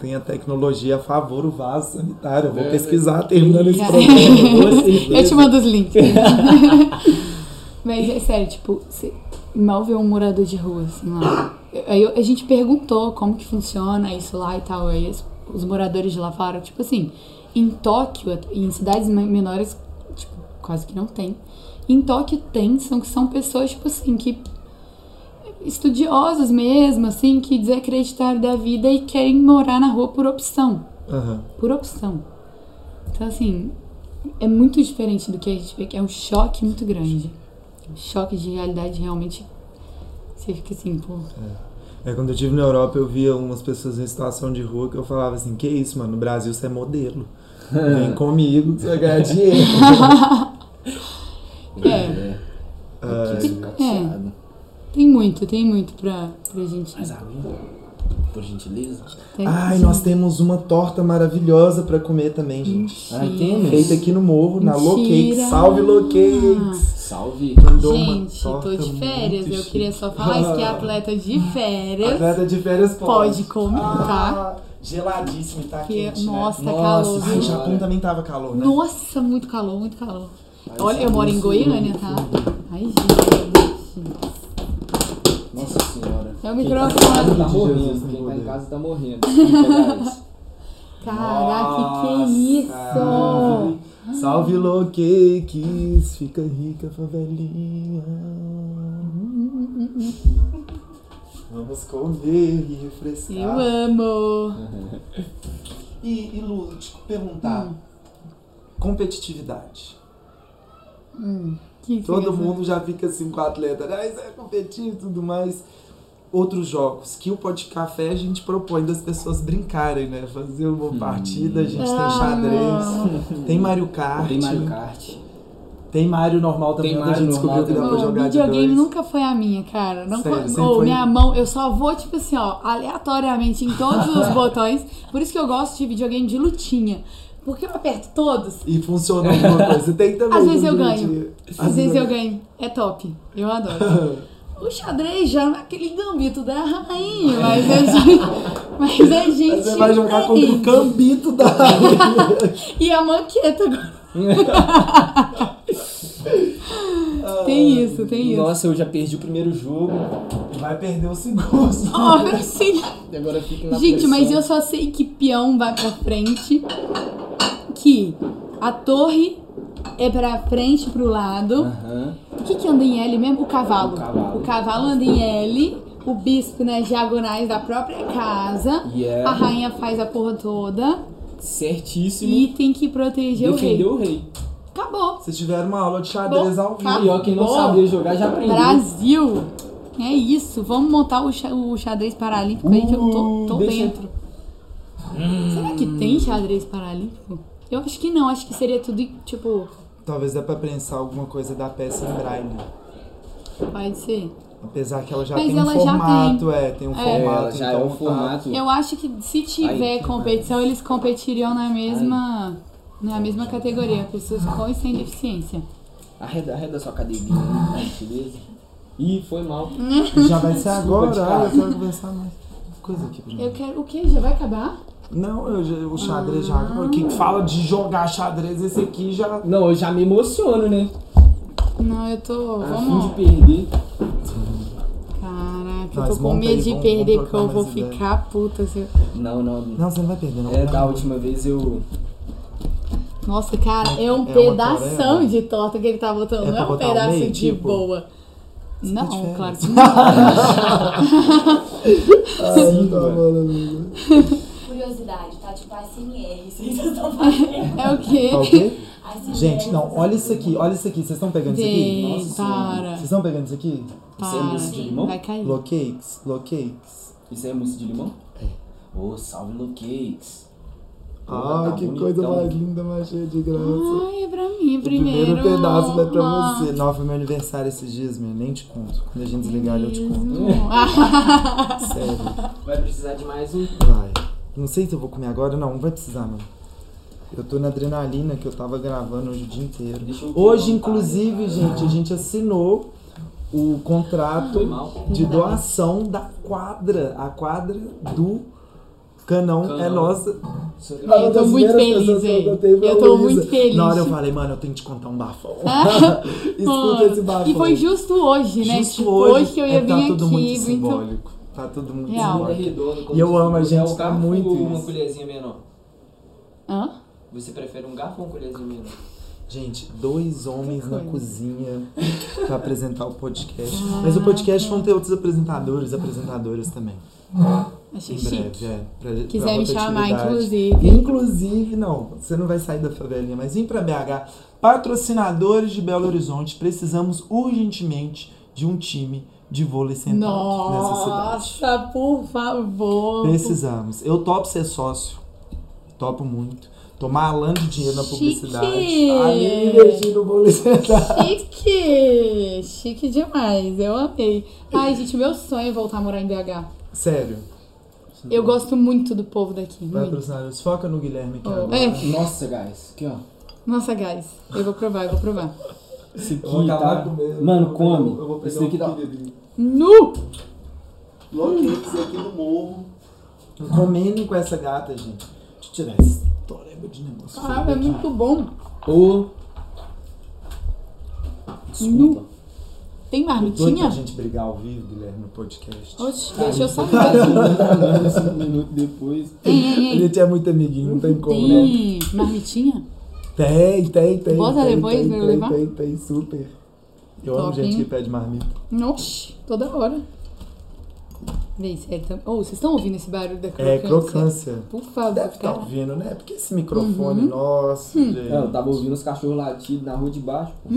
Tem a tecnologia a favor do vaso sanitário. Eu vou É, pesquisar terminando esse programa. Eu te mando os links. Mas é sério, tipo, você mal vê um morador de rua, assim, lá. Aí a gente perguntou como que funciona isso lá e tal. Aí os, os moradores de lá falaram, tipo assim, em Tóquio, em cidades me- menores, tipo, quase que não tem. Em Tóquio tem, são, são pessoas, tipo assim, que estudiosos mesmo, assim, que desacreditaram da vida e querem morar na rua por opção Aham. por opção. Então, assim, é muito diferente do que a gente vê, que é um choque muito grande. Um choque de realidade realmente. Você fica assim, pô. É, quando eu estive na Europa, eu via umas pessoas em situação de rua que eu falava assim, que isso, mano, no Brasil você é modelo. Vem comigo que você vai ganhar dinheiro. É. Sou cateado. Tem muito, tem muito pra, pra gente. Mais aguinha, por gentileza. Tem- Ai, sim. nós temos uma torta maravilhosa pra comer também, gente. Ah, temos? Feita aqui no morro, na Low Cakes. Salve Low Cakes! Salve. Mandou uma Gente, tô de férias. Eu chique. queria só falar isso que é atleta de férias. Atleta de férias Pode comer, Ah, geladíssimo, tá Que, quente, né? nossa, tá Nossa, calor. Ai? Japão também tava calor, né? Nossa, muito calor, muito calor. Mas Olha, eu moro em Goiânia, tá? Ai, gente. É o Quem tá em casa microfone. tá morrendo. Quem tá em casa tá morrendo. Caraca, que que é isso? Salve Low Cakes, fica rica favelinha. Vamos comer e refrescar. Eu amo. E, e Lu, te perguntar. Hum. Competitividade. Que Todo coisa. mundo já fica assim com o atleta, ah, isso é competitivo e tudo mais. Outros jogos que o Pode Café a gente propõe das pessoas brincarem, né? Fazer uma partida, a gente tem Ah, xadrez, tem Mario Kart, Tem Mario Kart. tem Mario normal também, Tem onde a gente Mario descobriu que dá pra jogar de videogame nunca foi a minha, cara. Não Sério, foi- sempre Ô, foi- minha mão, eu só vou, tipo assim, ó, aleatoriamente em todos os botões. Por isso que eu gosto de videogame de lutinha. Porque eu aperto todos. E funciona alguma coisa. Tem também. Às vezes eu ganho. Às vezes eu ganho. É top. Eu adoro. O xadrez já não é aquele gambito da rainha, mas a gente. Mas a gente. Você vai jogar contra o tem. Cambito da E a manqueta agora. tem isso, tem isso. Nossa, eu já perdi o primeiro jogo. Vai perder o segundo. Olha. E agora eu fico na Gente, pressão. mas eu só sei que peão vai pra frente, que a torre é pra frente pro lado Aham. O que que anda em L mesmo? O cavalo. O cavalo. O cavalo anda em L, o bispo nas diagonais da própria casa, Yeah. a rainha faz a porra toda Certíssimo. e tem que proteger defendeu o o rei. rei. Acabou. Vocês tiveram uma aula de xadrez ao vivo. E ó, quem não sabia jogar já aprendeu. Brasil! É isso, vamos montar o, xa- o xadrez paralímpico aí que eu tô, tô Uh, deixa- dentro. Será que tem xadrez paralímpico? Eu acho que não, acho que seria tudo tipo. Talvez dê pra pensar alguma coisa da peça em braille. Pode ser. Apesar que ela já Mas tem um ela já formato, é, tem um É. formato. Ela já é então o tá- formato. Eu acho que se tiver Aí, competição, eles competiriam na mesma. Na mesma categoria, pessoas com e sem deficiência. Arreda, arreda sua cadeirinha, né? Gentileza. Ih, foi mal. Já vai ser agora, eu quero conversar mais. Coisa aqui pra mim. Eu quero. O que? Já vai acabar? Não, eu já- o xadrez já. Quem fala de jogar xadrez, esse aqui já. Não, eu já me emociono, né? Não, eu tô. A fim de Vamos. perder. Caraca, eu tô com medo de vamos- perder, vamos porque eu vou ideia. ficar puta. Se... eu- Não, não. Não, você não vai perder, não. É, da última vez eu. Nossa, cara, é um É pedação de torta que ele tá botando, É não é um pedaço meio, de tipo? boa. Não, de férias. claro que não. Sim, tá falando. Curiosidade, tá? Tipo ASMR, vocês estão fazendo. É o quê? Tá o quê? ASMR. Gente, não, olha isso aqui, olha isso aqui. Vocês estão pegando isso aqui? Nossa, para. Vocês estão pegando isso aqui? Isso é mousse de Para. limão? Vai cair. Low cakes, low cakes. Isso é mousse de limão? É. Ô, salve no cakes. Ai, tá que bonitão. coisa mais linda, mais cheia de graça. Ai, é pra mim O primeiro. primeiro pedaço vai pra Ah, você. Não, foi meu aniversário esses dias, meu. Nem te conto. Quando a gente desligar, eu te conto. Ah, Sério. Vai precisar de mais um. Vai. Não sei se eu vou comer agora, não. Não vai precisar, não. Eu tô na adrenalina que eu tava gravando hoje o dia inteiro. Eu Hoje, inclusive, gente, a gente assinou o contrato de doação da quadra. A quadra do Canão, Canão. é nossa. Eu tô muito feliz, hein? Eu tô muito feliz. Na hora eu falei, mano, eu tenho que te contar um bafão. Ah, Escuta esse bafão. E foi justo hoje, né? Justo tipo, hoje, que eu ia é, vir tá tudo aqui. muito então... simbólico. Tá tudo muito Real. Como E eu amo a gente, é um tá garfo muito ou uma colherzinha menor? Hã? Você prefere um garfo ou uma colherzinha menor? Gente, dois homens na cozinha pra apresentar o podcast. Mas o podcast vão ter outros apresentadores, apresentadoras também. Achei Em chique. breve, é. Pra, Quiser pra me chamar, inclusive. Inclusive, não, você não vai sair da favelinha, mas vem pra BH. Patrocinadores de Belo Horizonte, precisamos urgentemente de um time de vôlei sentado nessa cidade. Nossa, por favor. Precisamos. Eu topo ser sócio. Topo muito. Tomar alando de dinheiro na Chique. publicidade. Ali investir no vôlei sentado. Chique! Chique demais, eu amei. Ai, gente, meu sonho é voltar a morar em BH. Sério. Eu gosto muito do povo daqui. Muito. Patrocinadores, foca no Guilherme que Oh, agora. é. Nossa, guys. Aqui, ó. Nossa, guys, eu vou provar, eu vou provar. Esse aqui, tá? comendo, Mano, eu vou pegar- come. Eu vou pegar Esse daqui um dá. Nu! Loquetes aqui no morro. Comendo com essa gata, gente. Deixa eu tirar esse toreba de negócio. Ah, feio é aqui. muito bom. Ô. Desculpa. Tem Doido pra marmitinha? gente brigar ao vivo, Guilherme, no podcast. Oxe, deixa eu saber. Mano, cinco minutos depois. Ei, ei, A ei. gente é muito amiguinho, não tem como, né? Tem marmitinha? Tem, tem, tem. Bota tem, depois tem, pra tem, levar? Tem, tem, super. Eu amo Top, gente hein? que pede marmita. Oxe, toda hora. Vem, sério. tam- Ô, vocês estão ouvindo esse barulho da crocância? É, crocância. Por favor, Deve estar cara. ouvindo, né? Porque esse microfone, Uhum. nossa, Hum. gente. É, eu tava ouvindo os cachorros latidos na rua de baixo. pô.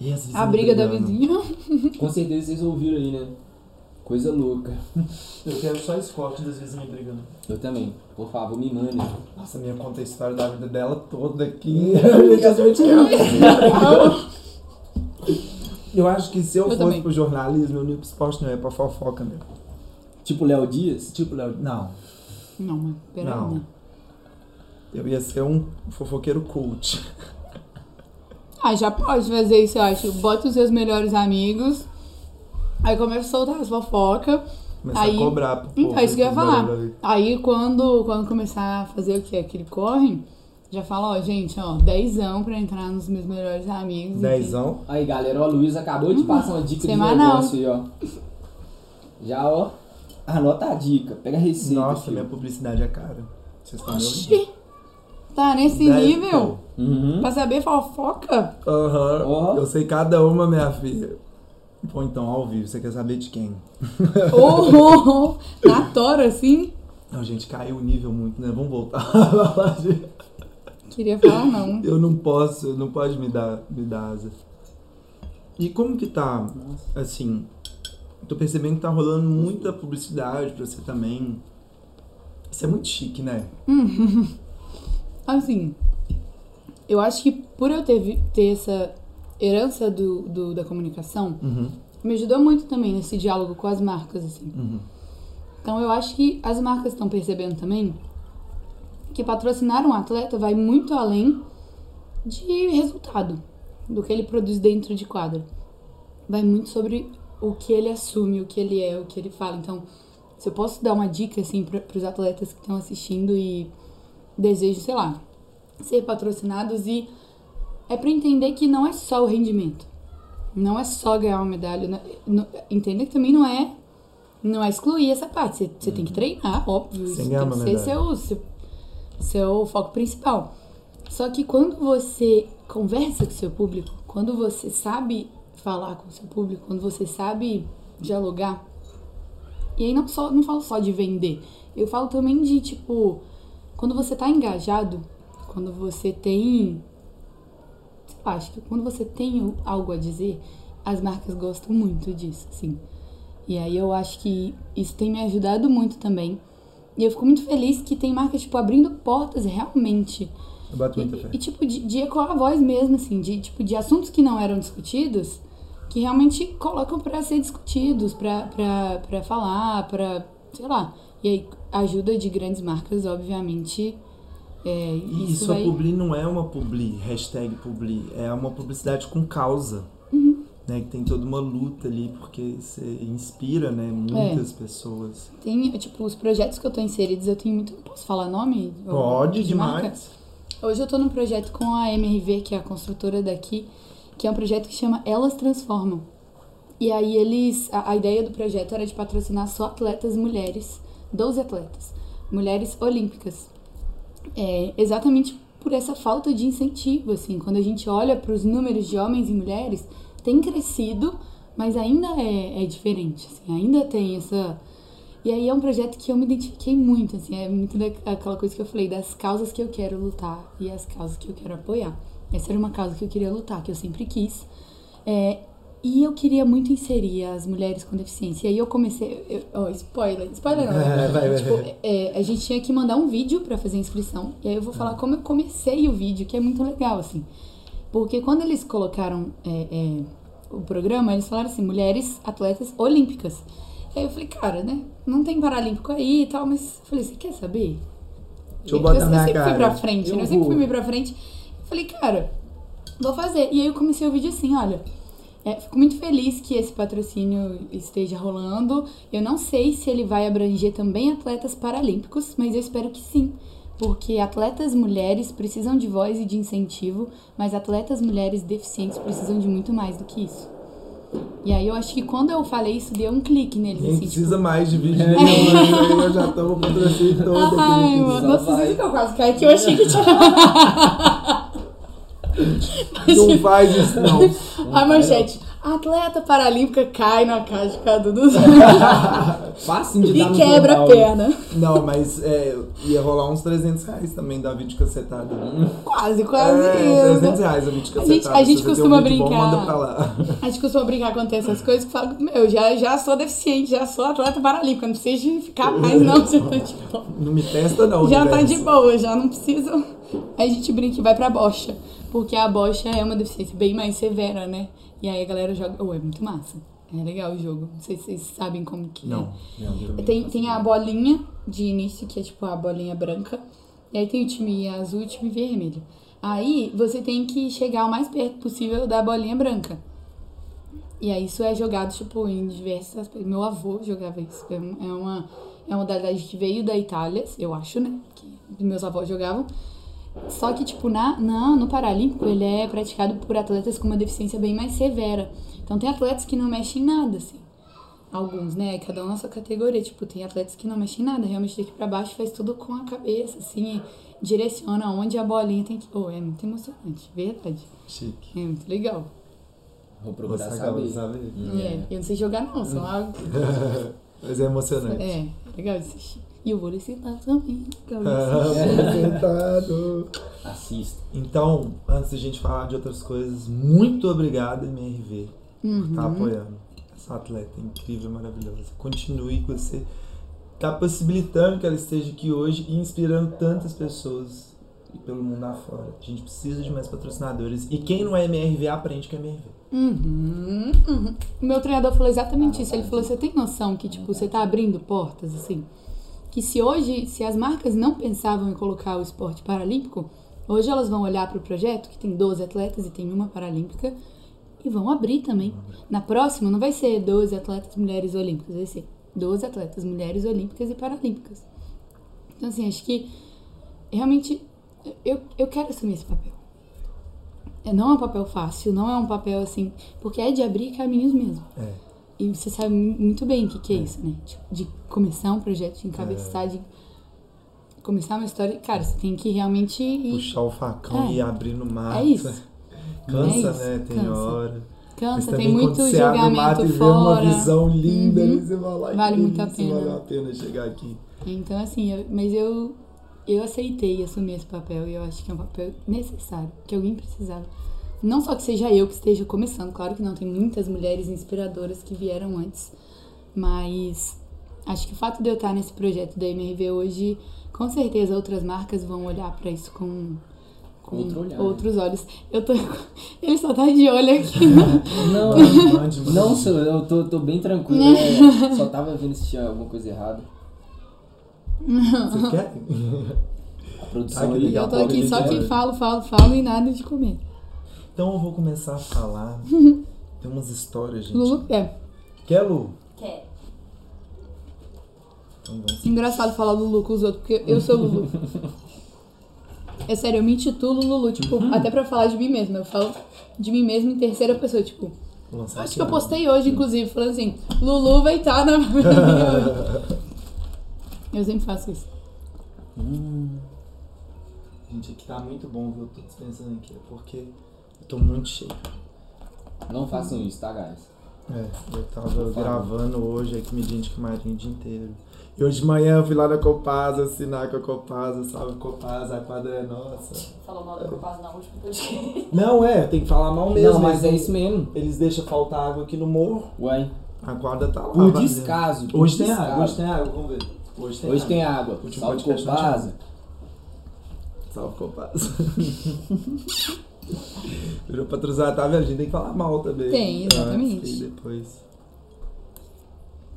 E as A briga da brigando? vizinha. Com certeza vocês ouviram aí, né? Coisa louca. Eu quero só corte das vizinhas brigando. Eu também. Por favor, me mande. Nossa, a minha conta a história da vida dela toda aqui. Eu acho que se eu, Eu fosse também. pro jornalismo, eu não ia pro esporte, não, eu ia pra fofoca mesmo. Tipo Léo Dias? Tipo, Léo, não. Não, mas peraí. Não. né? Eu ia ser um fofoqueiro coach. Ah, já pode fazer isso, eu acho. Bota os seus melhores amigos. Aí começa a soltar as fofocas. Começar Aí- a cobrar pro Então, povo. é isso que eu ia falar. Aí quando, quando começar a fazer o que? Aquele corre, já fala, ó, gente, ó, dezão pra entrar nos meus melhores amigos. Dezão. Aí, galera, ó, Luiz acabou de passar uma dica de Semanal. negócio aí, ó. Já, ó. Anota a dica. Pega a receita. Nossa, filho. minha publicidade é cara. Vocês estão me ouvindo? Oxi. Tá nesse Dez nível? Uhum. Pra saber fofoca? Aham. Ó. Eu sei cada uma, minha filha. Pô, então, ao vivo, você quer saber de quem? Oh, oh, oh. Na tora, assim? Não, gente, caiu o nível muito, né? Vamos voltar a falar de... Queria falar não. Eu não posso, não pode me dar, me dar asa. E como que tá, assim, tô percebendo que tá rolando muita publicidade pra você também. Isso é muito chique, né? Assim, eu acho que por eu ter, ter essa herança do, do- da comunicação, Uhum, me ajudou muito também nesse diálogo com as marcas, assim. uhum. Então eu acho que as marcas estão percebendo também que patrocinar um atleta vai muito além de resultado do que ele produz dentro de quadra. Vai muito sobre o que ele assume, o que ele é, o que ele fala. Então, se eu posso dar uma dica assim para os atletas que estão assistindo e desejam, sei lá, ser patrocinados e é para entender que não é só o rendimento. Não é só ganhar uma medalha, né? Não- entender que também não é não é excluir essa parte. Você, você tem que treinar, óbvio. Ganhar tem que ser seu, seu, seu foco principal. Só que quando você conversa com seu público, quando você sabe falar com o seu público, quando você sabe dialogar, e aí não, só, não falo só de vender, eu falo também de, tipo, quando você tá engajado, quando você tem. Acho que quando você tem algo a dizer, as marcas gostam muito disso, assim. E aí eu acho que isso tem me ajudado muito também. E eu fico muito feliz que tem marcas, tipo, abrindo portas realmente. Eu bato muita fé. E, tipo, de, de ecoar a voz mesmo, assim, de, tipo, de assuntos que não eram discutidos, que realmente colocam pra ser discutidos, pra, pra, pra falar, pra, sei lá. E aí, ajuda de grandes marcas, obviamente, é, E isso sua vai... publi não é uma publi, hashtag publi, é uma publicidade com causa. Uhum. Né, que tem toda uma luta ali, porque você inspira, né, muitas pessoas. Tem, tipo, os projetos que eu tô inseridos, eu tenho muito... Posso falar nome? Pode de marca? demais. Hoje eu tô num projeto com a MRV, que é a construtora daqui, que é um projeto que chama Elas Transformam. E aí eles. A, a ideia do projeto era de patrocinar só atletas mulheres, 12 atletas, mulheres olímpicas. É, exatamente por essa falta de incentivo, assim, quando a gente olha para os números de homens e mulheres, tem crescido, mas ainda é, é diferente, assim, ainda tem essa. E aí é um projeto que eu me identifiquei muito, assim, é muito daquela coisa que eu falei, das causas que eu quero lutar e as causas que eu quero apoiar. Essa era uma causa que eu queria lutar, que eu sempre quis. É, e eu queria muito inserir as mulheres com deficiência. E aí eu comecei. Eu, ó, spoiler, spoiler não. É, vai, vai, tipo, vai. é, a gente tinha que mandar um vídeo pra fazer a inscrição. E aí eu vou falar como eu comecei o vídeo, que é muito legal, assim. Porque quando eles colocaram é, é, o programa, eles falaram assim, mulheres atletas olímpicas. E aí eu falei, cara, né? Não tem paralímpico aí e tal, mas eu falei, você quer saber? Deixa eu botar eu, na sempre cara. fui pra frente, Eu né? Eu sempre fui meio pra frente. Eu falei, cara, vou fazer. E aí eu comecei o vídeo assim, olha. É, fico muito feliz que esse patrocínio esteja rolando. Eu não sei se ele vai abranger também atletas paralímpicos, mas eu espero que sim. Porque atletas mulheres precisam de voz e de incentivo, mas atletas mulheres deficientes precisam de muito mais do que isso. E aí eu acho que quando eu falei isso, deu um clique neles. Nem assim, precisa tipo, mais de vídeo nenhum, né? eu já tô com o patrocínio todo Ai, mano, nossa, vai. você viu que eu quase caí aqui? Eu achei que tinha. Não faz isso, não. A manchete. Atleta paralímpica cai na cascada dos Fácil de e quebra a perna. Não, mas é, ia rolar uns 300 reais também da vídeo cacetada. Quase, quase É, isso. 300 reais a vídeo A gente- a gente costuma um vídeo bom, brincar. manda pra lá. A gente costuma brincar quando tem essas coisas que fala, meu, já, já sou deficiente, já sou atleta paralímpica, não preciso de ficar mais, não. Já tô de boa. Não me testa não, Já tá de boa, já não preciso. Aí a gente brinca e vai pra bocha. Porque a bocha é uma deficiência bem mais severa, né? E aí a galera joga. Oh, é muito massa. É legal o jogo. Não sei se vocês sabem como que Não. é. Tem, tem a bolinha de início, que é tipo a bolinha branca. E aí tem o time azul e o time vermelho. Aí você tem que chegar o mais perto possível da bolinha branca. E aí isso é jogado, tipo, em diversas aspectos. Meu avô jogava isso. É é uma, é uma modalidade que veio da Itália, eu acho, né? Que meus avós jogavam. Só que, tipo, na, na, no Paralímpico, ele é praticado por atletas com uma deficiência bem mais severa. Então, tem atletas que não mexem em nada, assim. alguns, né? Cada um na sua categoria. Tipo, tem atletas que não mexem em nada, realmente daqui pra baixo faz tudo com a cabeça, assim, e direciona onde a bolinha tem que. Oh, é muito emocionante, verdade. Chique. É muito legal. Vou Vou procurar saber. saber. saber. É, eu não sei jogar não, só algo. Mas é emocionante. É, legal de assistir. E eu vou ensinar também. legal de Ah, assistir. Apresentado. Assista. Então, antes de a gente falar de outras coisas, muito obrigado, MRV, por Uhum. estar apoiando essa atleta incrível, maravilhosa. Continue com você. Tá possibilitando que ela esteja aqui hoje e inspirando tantas pessoas e pelo mundo afora. A gente precisa de mais patrocinadores. E quem não é MRV, aprende que é MRV. Uhum, uhum. O meu treinador falou exatamente isso. Ele falou: você tem noção que, tipo, você tá abrindo portas, assim? Que se hoje, se as marcas não pensavam em colocar o esporte paralímpico, hoje elas vão olhar pro projeto, que tem 12 atletas e tem uma paralímpica, e vão abrir também. Na próxima, não vai ser 12 atletas mulheres olímpicas, vai ser 12 atletas mulheres olímpicas e paralímpicas. Então, assim, acho que realmente eu, eu quero assumir esse papel. É, Não é um papel fácil, não é um papel assim, porque é de abrir caminhos mesmo. É. E você sabe mu- muito bem o que, que é, isso, né? De, de começar um projeto, de encabeçar, de começar uma história. Cara, você tem que realmente ir. Puxar o facão É. e abrir no mato. É isso. Cansa, É isso, né? Tem cansa. hora. Cansa, tem muito você abre o mato e julgamento vê uma fora. visão linda Uhum. ali, você vai lá e Vale muito a pena. Valeu a pena chegar aqui. Então, assim, eu- mas eu, eu aceitei assumir esse papel e eu acho que é um papel necessário, que alguém precisava. Não só que seja eu que esteja começando, claro que não, tem muitas mulheres inspiradoras que vieram antes, mas acho que o fato de eu estar nesse projeto da MRV hoje, com certeza outras marcas vão olhar pra isso com, com Outro olhar, né? outros olhos. Eu tô. Ele só tá de olho aqui. né? Não, não, senhor, eu tô, tô bem tranquilo. é, só tava vendo se tinha alguma coisa errada. Vocês querem? A produção Ah, legal. eu tô aqui só que falo, falo, falo e nada de comer. Então eu vou começar a falar. Tem umas histórias, gente. Lulu quer. Quer, Lu? Quer. Então vamos. Engraçado falar Lulu com os outros, porque eu sou Lulu. É sério, eu me intitulo Lulu, tipo, até pra falar de mim mesma. Eu falo de mim mesma em terceira pessoa, tipo. Vou lançar Acho que eu postei hoje, inclusive, falando assim, Lulu vai estar na. eu sempre faço isso. Gente, aqui tá muito bom, viu? Eu tô dispensando aqui, porque eu tô muito cheio. Não façam isso, tá, guys? É, eu tava gravando hoje aqui, mediante com Marinho o dia inteiro. E hoje de manhã eu fui lá na Copasa assinar com a Copasa, salve Copasa, a quadra é nossa. Falou mal da Copasa na última podcast. Não, é, tem que falar mal mesmo. não, mas é eles, isso mesmo. eles deixam faltar água aqui no morro, Uai. a quadra tá lá. Por descaso. por Hoje tem descaso. água, hoje tem água, vamos ver. Hoje tem Hoje água. tem água. Último Salve Copasa. Salve Copasa. Virou patrocinar, tá vendo? A gente tem que falar mal também. Tem, exatamente. Antes depois.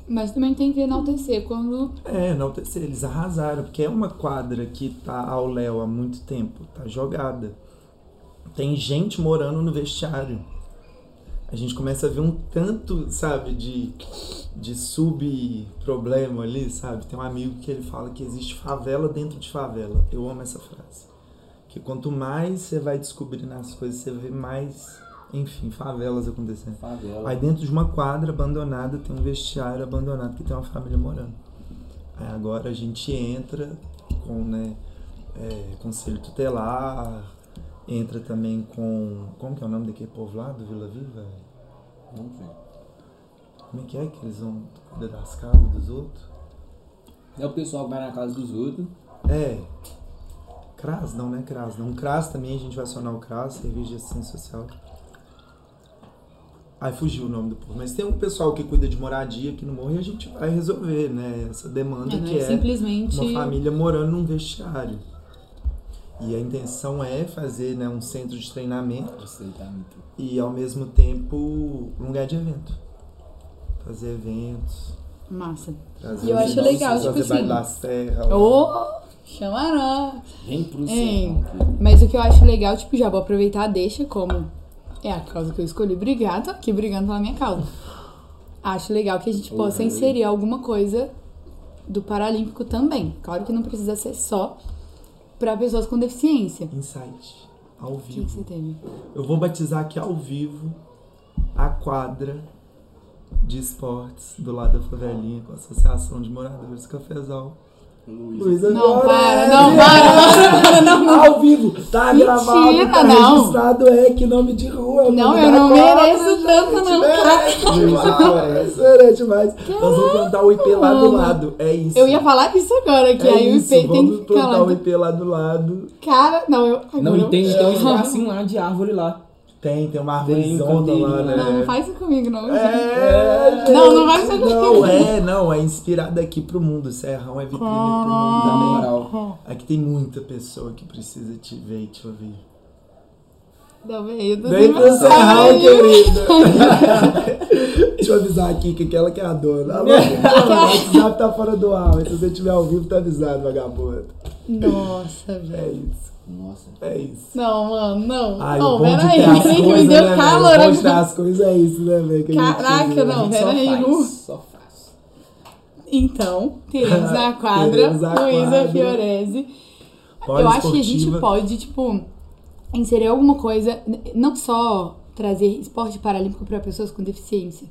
Mas também tem que enaltecer quando. É, não, eles arrasaram, porque é uma quadra que tá ao léu há muito tempo, tá jogada. Tem gente morando no vestiário. A gente começa a ver um tanto, sabe, de, de sub-problema ali, sabe? Tem um amigo que ele fala que existe favela dentro de favela. Eu amo essa frase. Que quanto mais você vai descobrindo as coisas, você vê mais, enfim, favelas acontecendo. Favela. Aí dentro de uma quadra abandonada tem um vestiário abandonado que tem uma família morando. Aí agora a gente entra com né, é, conselho tutelar, entra também com. Como que é o nome daquele povo lá do Vila Viva? Vamos ver. Como é que é que eles vão cuidar das casas dos outros? É o pessoal que vai na casa dos outros. É. CRAS, não, né? CRAS. Não, CRAS também, a gente vai acionar o CRAS, Serviço de Assistência Social. Aí fugiu o nome do povo. Mas tem um pessoal que cuida de moradia aqui no morro e a gente vai resolver, né? Essa demanda É, não que é é simplesmente. uma família morando num vestiário. E a intenção é fazer né, um centro de treinamento e ao mesmo tempo um lugar de evento. Fazer eventos. Massa. Trazer E eu acho legal, tipo fazer assim, da serra. lá. Ô! chama nós! Vem pro céu. Mas o que eu acho legal, tipo, já vou aproveitar a deixa como é a causa que eu escolhi brigar, tô aqui brigando pela minha causa. Acho legal que a gente possa velho. inserir alguma coisa do Paralímpico também. Claro que não precisa ser só para pessoas com deficiência. Insight. Ao O que, vivo. você teve? Eu vou batizar aqui ao vivo a quadra de esportes do lado da favelinha com a Associação de Moradores do Cafezal. Luísa Não, Viorelli. para, não, para, não, não, Ao vivo, tá Mentira, gravado, tá não. registrado, é que nome de rua. é o Não, nome eu não quadra, mereço tanto, gente, não, cara. demais, merece demais. Nós vamos plantar o IP lá do lado, é isso. Eu ia falar isso agora, que é aí o isso, IP tem vamos que ficar plantar lá. o IP lá do lado. Cara, não, eu. Não, e tem, tem um espacinho lá de árvore lá. Tem, tem uma Tem um árvorezona lá, né? Não, não faz isso comigo, não. É, gente. Não, não vai ser Não, é, não, é inspirado aqui pro mundo. Serrão é vitrine pro mundo também. moral. Aqui tem muita pessoa que precisa te ver e te ouvir. Vem tô pro Serrão, querida. Deixa eu avisar aqui que aquela que é a dona. Alô, o WhatsApp tá fora do ar, mas se você estiver ao vivo, tá avisado, vagabundo. Nossa, É velho. isso, Nossa. é isso. Não, mano, não. Ai, não, peraí, as que me deu né, calor as coisas é isso, né, velho? gente Caraca, precisa. não, A gente pera só só faz. Então, teremos na quadra Luísa quadra. Fiorese. Pós Eu acho que a gente pode, tipo, inserir alguma coisa, não só trazer esporte paralímpico para pessoas com deficiência.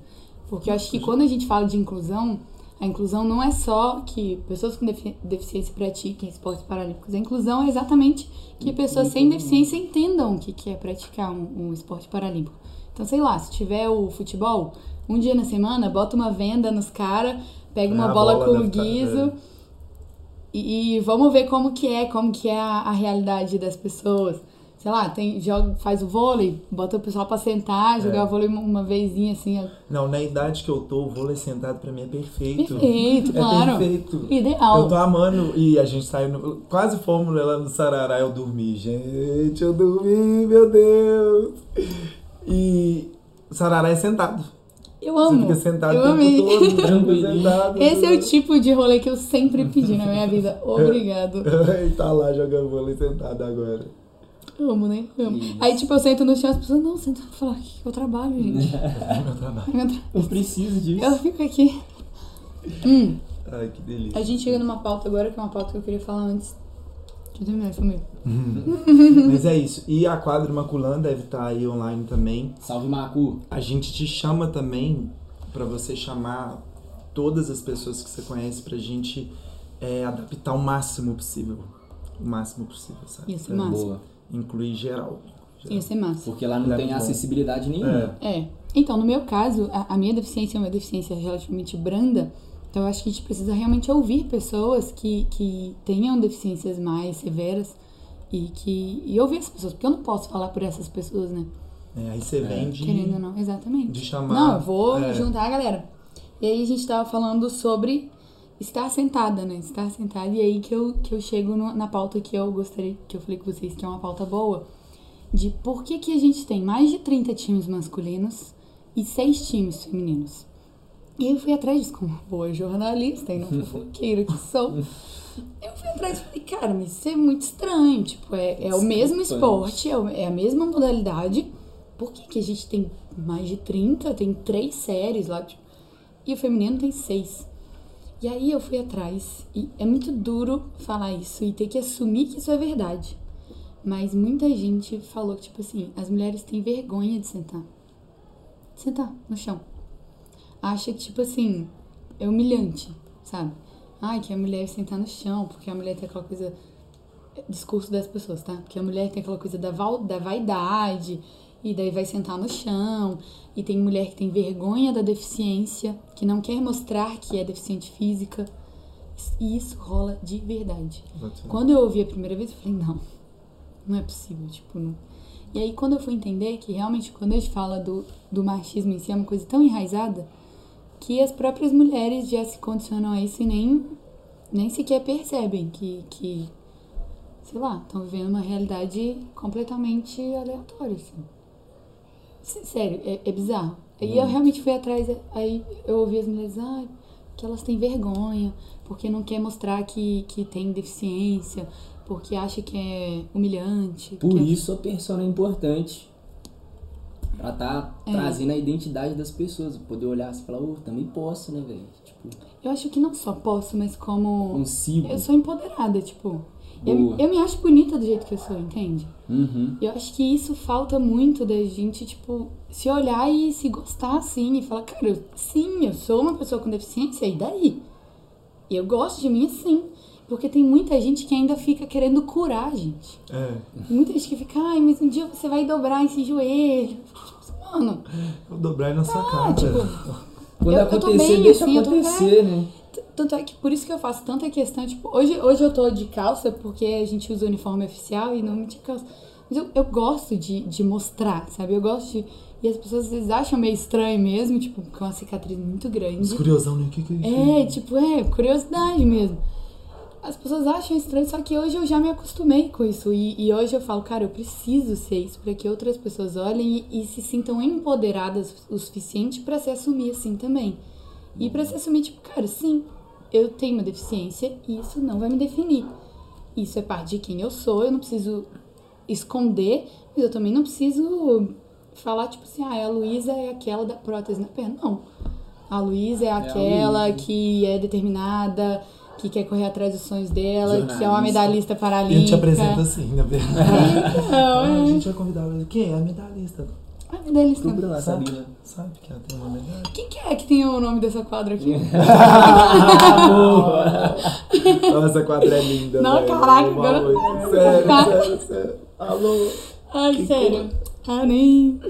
Porque eu acho que quando a gente fala de inclusão, a inclusão não é só que pessoas com defi- deficiência pratiquem esportes paralímpicos. A inclusão é exatamente que pessoas sem deficiência entendam o que é praticar um, um esporte paralímpico. Então, sei lá, se tiver o futebol, um dia na semana, bota uma venda nos caras, pega É, uma a bola, bola com o guizo. é. E, e vamos ver como que é, como que é a, a realidade das pessoas. Sei lá, tem, joga, faz o vôlei, bota o pessoal pra sentar, jogar vôlei uma, uma vezinha assim, ó. Não, na idade que eu tô, o vôlei sentado pra mim é perfeito. Perfeito, É claro. perfeito. Ideal. Eu tô amando e a gente saiu no, quase fomos lá no Sarará, eu dormi. Gente, eu dormi, meu Deus. E Sarará é sentado. Eu Você amo. fica sentado eu o tempo amei. todo, sentado. Esse é o tipo de rolê que eu sempre pedi na minha vida. Obrigado. Tá lá jogando vôlei sentado agora. Amo, né? Amo. Isso. Aí, tipo, eu sento no chão, as pessoas, não, senta pra falar que eu trabalho, gente. É meu trabalho. Meu tra- Eu preciso disso. Eu fico aqui. Hum, Ai, que delícia. a gente chega numa pauta agora, que é uma pauta que eu queria falar antes. Deixa eu terminar isso comigo. Mas é isso. E a quadra Maculã deve estar aí online também. Salve, Macu. A gente te chama também pra você chamar todas as pessoas que você conhece pra gente é, adaptar o máximo possível. O máximo possível, sabe? Ser Pra massa. Boa. Incluir geral. Ia ser massa. Porque lá não Leva tem bom. acessibilidade nenhuma. É. É. Então, no meu caso, a, a minha deficiência é uma deficiência relativamente branda. Então, eu acho que a gente precisa realmente ouvir pessoas que, que tenham deficiências mais severas e que e ouvir essas pessoas. Porque eu não posso falar por essas pessoas, né? É, aí você vem de, Querendo ou não. Exatamente. de chamar. Não, eu vou é, juntar a galera. E aí a gente tava falando sobre estar sentada, né? Estar sentada. E aí que eu, que eu chego no- na pauta que eu gostaria, que eu falei com vocês que é uma pauta boa, de por que, que a gente tem mais de 30 times masculinos e 6 times femininos. E eu fui atrás disso, como boa jornalista e não fofoqueira que sou. Eu fui atrás e falei, cara, mas isso é muito estranho. Tipo, é, é o mesmo Discrepante. esporte, é, é a mesma modalidade. Por que, que a gente tem mais de 30? Tem três séries lá. Tipo, e o feminino tem seis. E aí eu fui atrás. E é muito duro falar isso e ter que assumir que isso é verdade. Mas muita gente falou que, tipo assim, as mulheres têm vergonha de sentar. Sentar no chão. Acha que, tipo assim, é humilhante, sabe? Ai, que a mulher sentar no chão, porque a mulher tem aquela coisa. Discurso das pessoas, tá? Porque a mulher tem aquela coisa da, val- da vaidade, e daí vai sentar no chão. E tem mulher que tem vergonha da deficiência, que não quer mostrar que é deficiente física. E isso rola de verdade. Quando eu ouvi a primeira vez, eu falei, não, não é possível, tipo, não. E aí quando eu fui entender que realmente quando a gente fala do, do machismo em si é uma coisa tão enraizada que as próprias mulheres já se condicionam a isso e nem, nem sequer percebem que, que sei lá, estão vivendo uma realidade completamente aleatória, assim. Sério, é, é bizarro. E eu realmente fui atrás, aí eu ouvi as mulheres, ah, que elas têm vergonha, porque não quer mostrar que, que tem deficiência, porque acha que é humilhante. Por é- isso a persona é importante. Pra tá É. trazendo a identidade das pessoas. Poder olhar e falar, ô, também posso, né, velho? Tipo, Eu acho que não só posso, mas como consigo. eu sou empoderada, tipo. Eu, eu me acho bonita do jeito que eu sou, entende? Uhum. Eu acho que isso falta muito da gente, tipo, se olhar e se gostar assim e falar, cara, eu- sim, eu sou uma pessoa com deficiência, e daí? Eu gosto de mim assim. Porque tem muita gente que ainda fica querendo curar a gente. É, Tem muita gente que fica, ai, mas um dia você vai dobrar esse joelho. Tipo, Mano, eu dobrar na sua cara. ah, tipo, Quando Eu- eu acontecer, bem, deixa assim, eu acontecer, né? Tanto é que por isso que eu faço tanta questão, tipo, hoje, hoje eu tô de calça porque a gente usa uniforme oficial e não de calça. Mas eu, eu gosto de, de mostrar, sabe? Eu gosto de. E as pessoas às vezes acham meio estranho mesmo, tipo, com uma cicatriz muito grande. curiosão, né? O que que é isso? É, tipo, é, curiosidade mesmo. As pessoas acham estranho, só que hoje eu já me acostumei com isso. E, e hoje eu falo, cara, eu preciso ser isso pra que outras pessoas olhem e, e se sintam empoderadas o suficiente pra se assumir assim também. E pra se assumir, tipo, cara, sim, eu tenho uma deficiência e isso não vai me definir. Isso é parte de quem eu sou, eu não preciso esconder, mas eu também não preciso falar, tipo assim, ah, a Luísa é aquela da prótese na perna. Não. A Luísa é aquela Luísa. que é determinada, que quer correr atrás dos sonhos dela, que é uma Jornalista. medalhista paralímpica. eu te apresento assim, na verdade. Então, Ah, a é. gente vai convidar ela. Quem é? A medalhista. A medalhista. Tudo lá, Sabe, Sabina. sabe que ela tem uma medalha? Quem que é que tem o nome dessa quadra aqui? Nossa, a quadra é linda. Não, velho. caraca, agora-. Sério, sério, sério. Alô? Ai, Que sério. Ah, nem.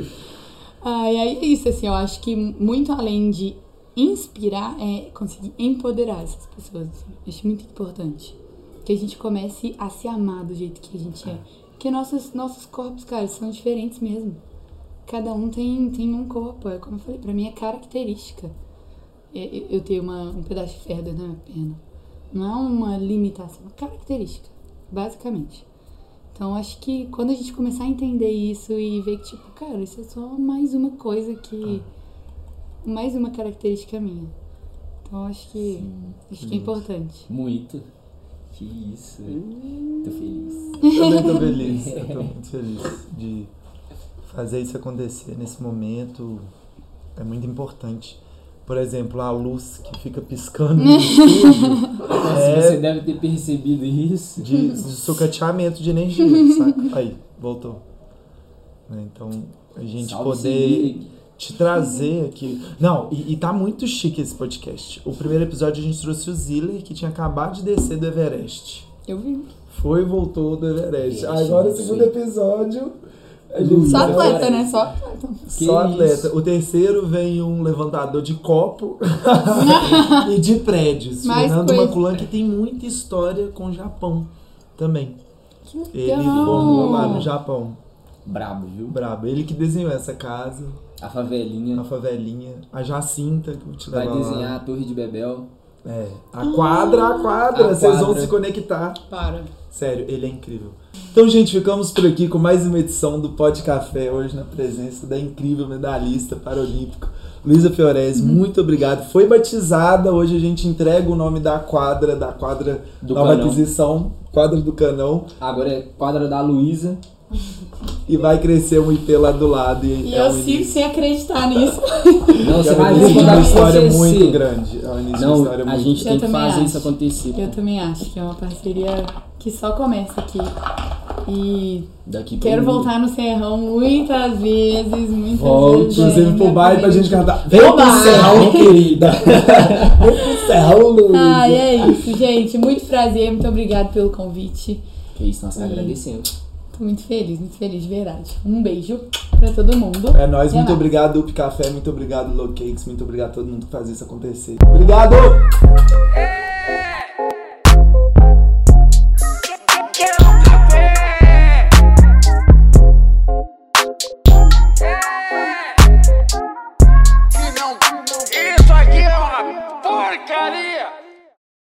Ai, aí é isso, assim, eu acho que muito além de inspirar, é conseguir empoderar essas pessoas. Assim. Acho muito importante. Que a gente comece a se amar do jeito que a gente é. Porque nossos, nossos corpos, cara, são diferentes mesmo. Cada um tem, tem um corpo. É como eu falei, pra mim é característica. Eu, eu- tenho uma, um pedaço de ferro dentro da minha perna. Não é uma limitação, é uma característica, basicamente. Então acho que quando a gente começar a entender isso e ver que, tipo, cara, isso é só mais uma coisa que. Mais uma característica minha. Então acho que. acho que é importante. Muito. Que isso, velho. Tô feliz. Eu também tô feliz. Eu tô muito feliz de fazer isso acontecer nesse momento. É muito importante. Por exemplo, a luz que fica piscando no estúdio é você deve ter percebido isso. de, de sucateamento de energia, saca? Aí, voltou. Né, Então, a gente Salve, poder te trazer aqui. Não, e, e tá muito chique esse podcast. O primeiro episódio a gente trouxe o Ziller, que tinha acabado de descer do Everest. Eu vi. Foi e voltou do Everest. Agora, o segundo episódio. Luiz, Só atleta, né? Só atleta. Que Só atleta. isso? O terceiro vem um levantador de copo e de prédios. Mais Fernando coisa. Maculan, que tem muita história com o Japão também. Que Ele legal. formou lá no Japão. Brabo, viu? Brabo. Ele que desenhou essa casa, A favelinha. a favelinha, a Jacinta, que eu te Vai levar lá. desenhar a Torre de Bebel. É. A quadra, a quadra. A Vocês vão se conectar. Para. Sério, ele é incrível. Então, gente, ficamos por aqui com mais uma edição do Pod Café, hoje na presença da incrível medalhista paralímpica Luísa Fiorese. Muito obrigado. Foi batizada, hoje a gente entrega o nome da quadra, da quadra Do nova Canão. aquisição, quadra do Canão, Agora é quadra da Luísa. E vai crescer um IP lá do lado. E, E é eu sigo início, sem acreditar nisso. Não, é você um vai ver uma história acontecer. muito grande. É um Não, história a muito gente tem que fazer acho. isso acontecer. Eu também acho que é uma parceria que só começa aqui. E Daqui quero mundo. voltar no Serrão muitas vezes, muitas Volta, vezes. inclusive pro baile pra gente cantar. Vem pro. Serrão, querida! Vem pro Serrão, Luísa! Ai, é isso, gente. Muito prazer, muito obrigada pelo convite. Que isso, nós E- agradecemos. Tô muito feliz, muito feliz, de verdade. Um beijo pra todo mundo. É nóis, Até muito mais. obrigado, Up Café, muito obrigado, Low Cakes, muito obrigado a todo mundo que faz isso acontecer. Obrigado! É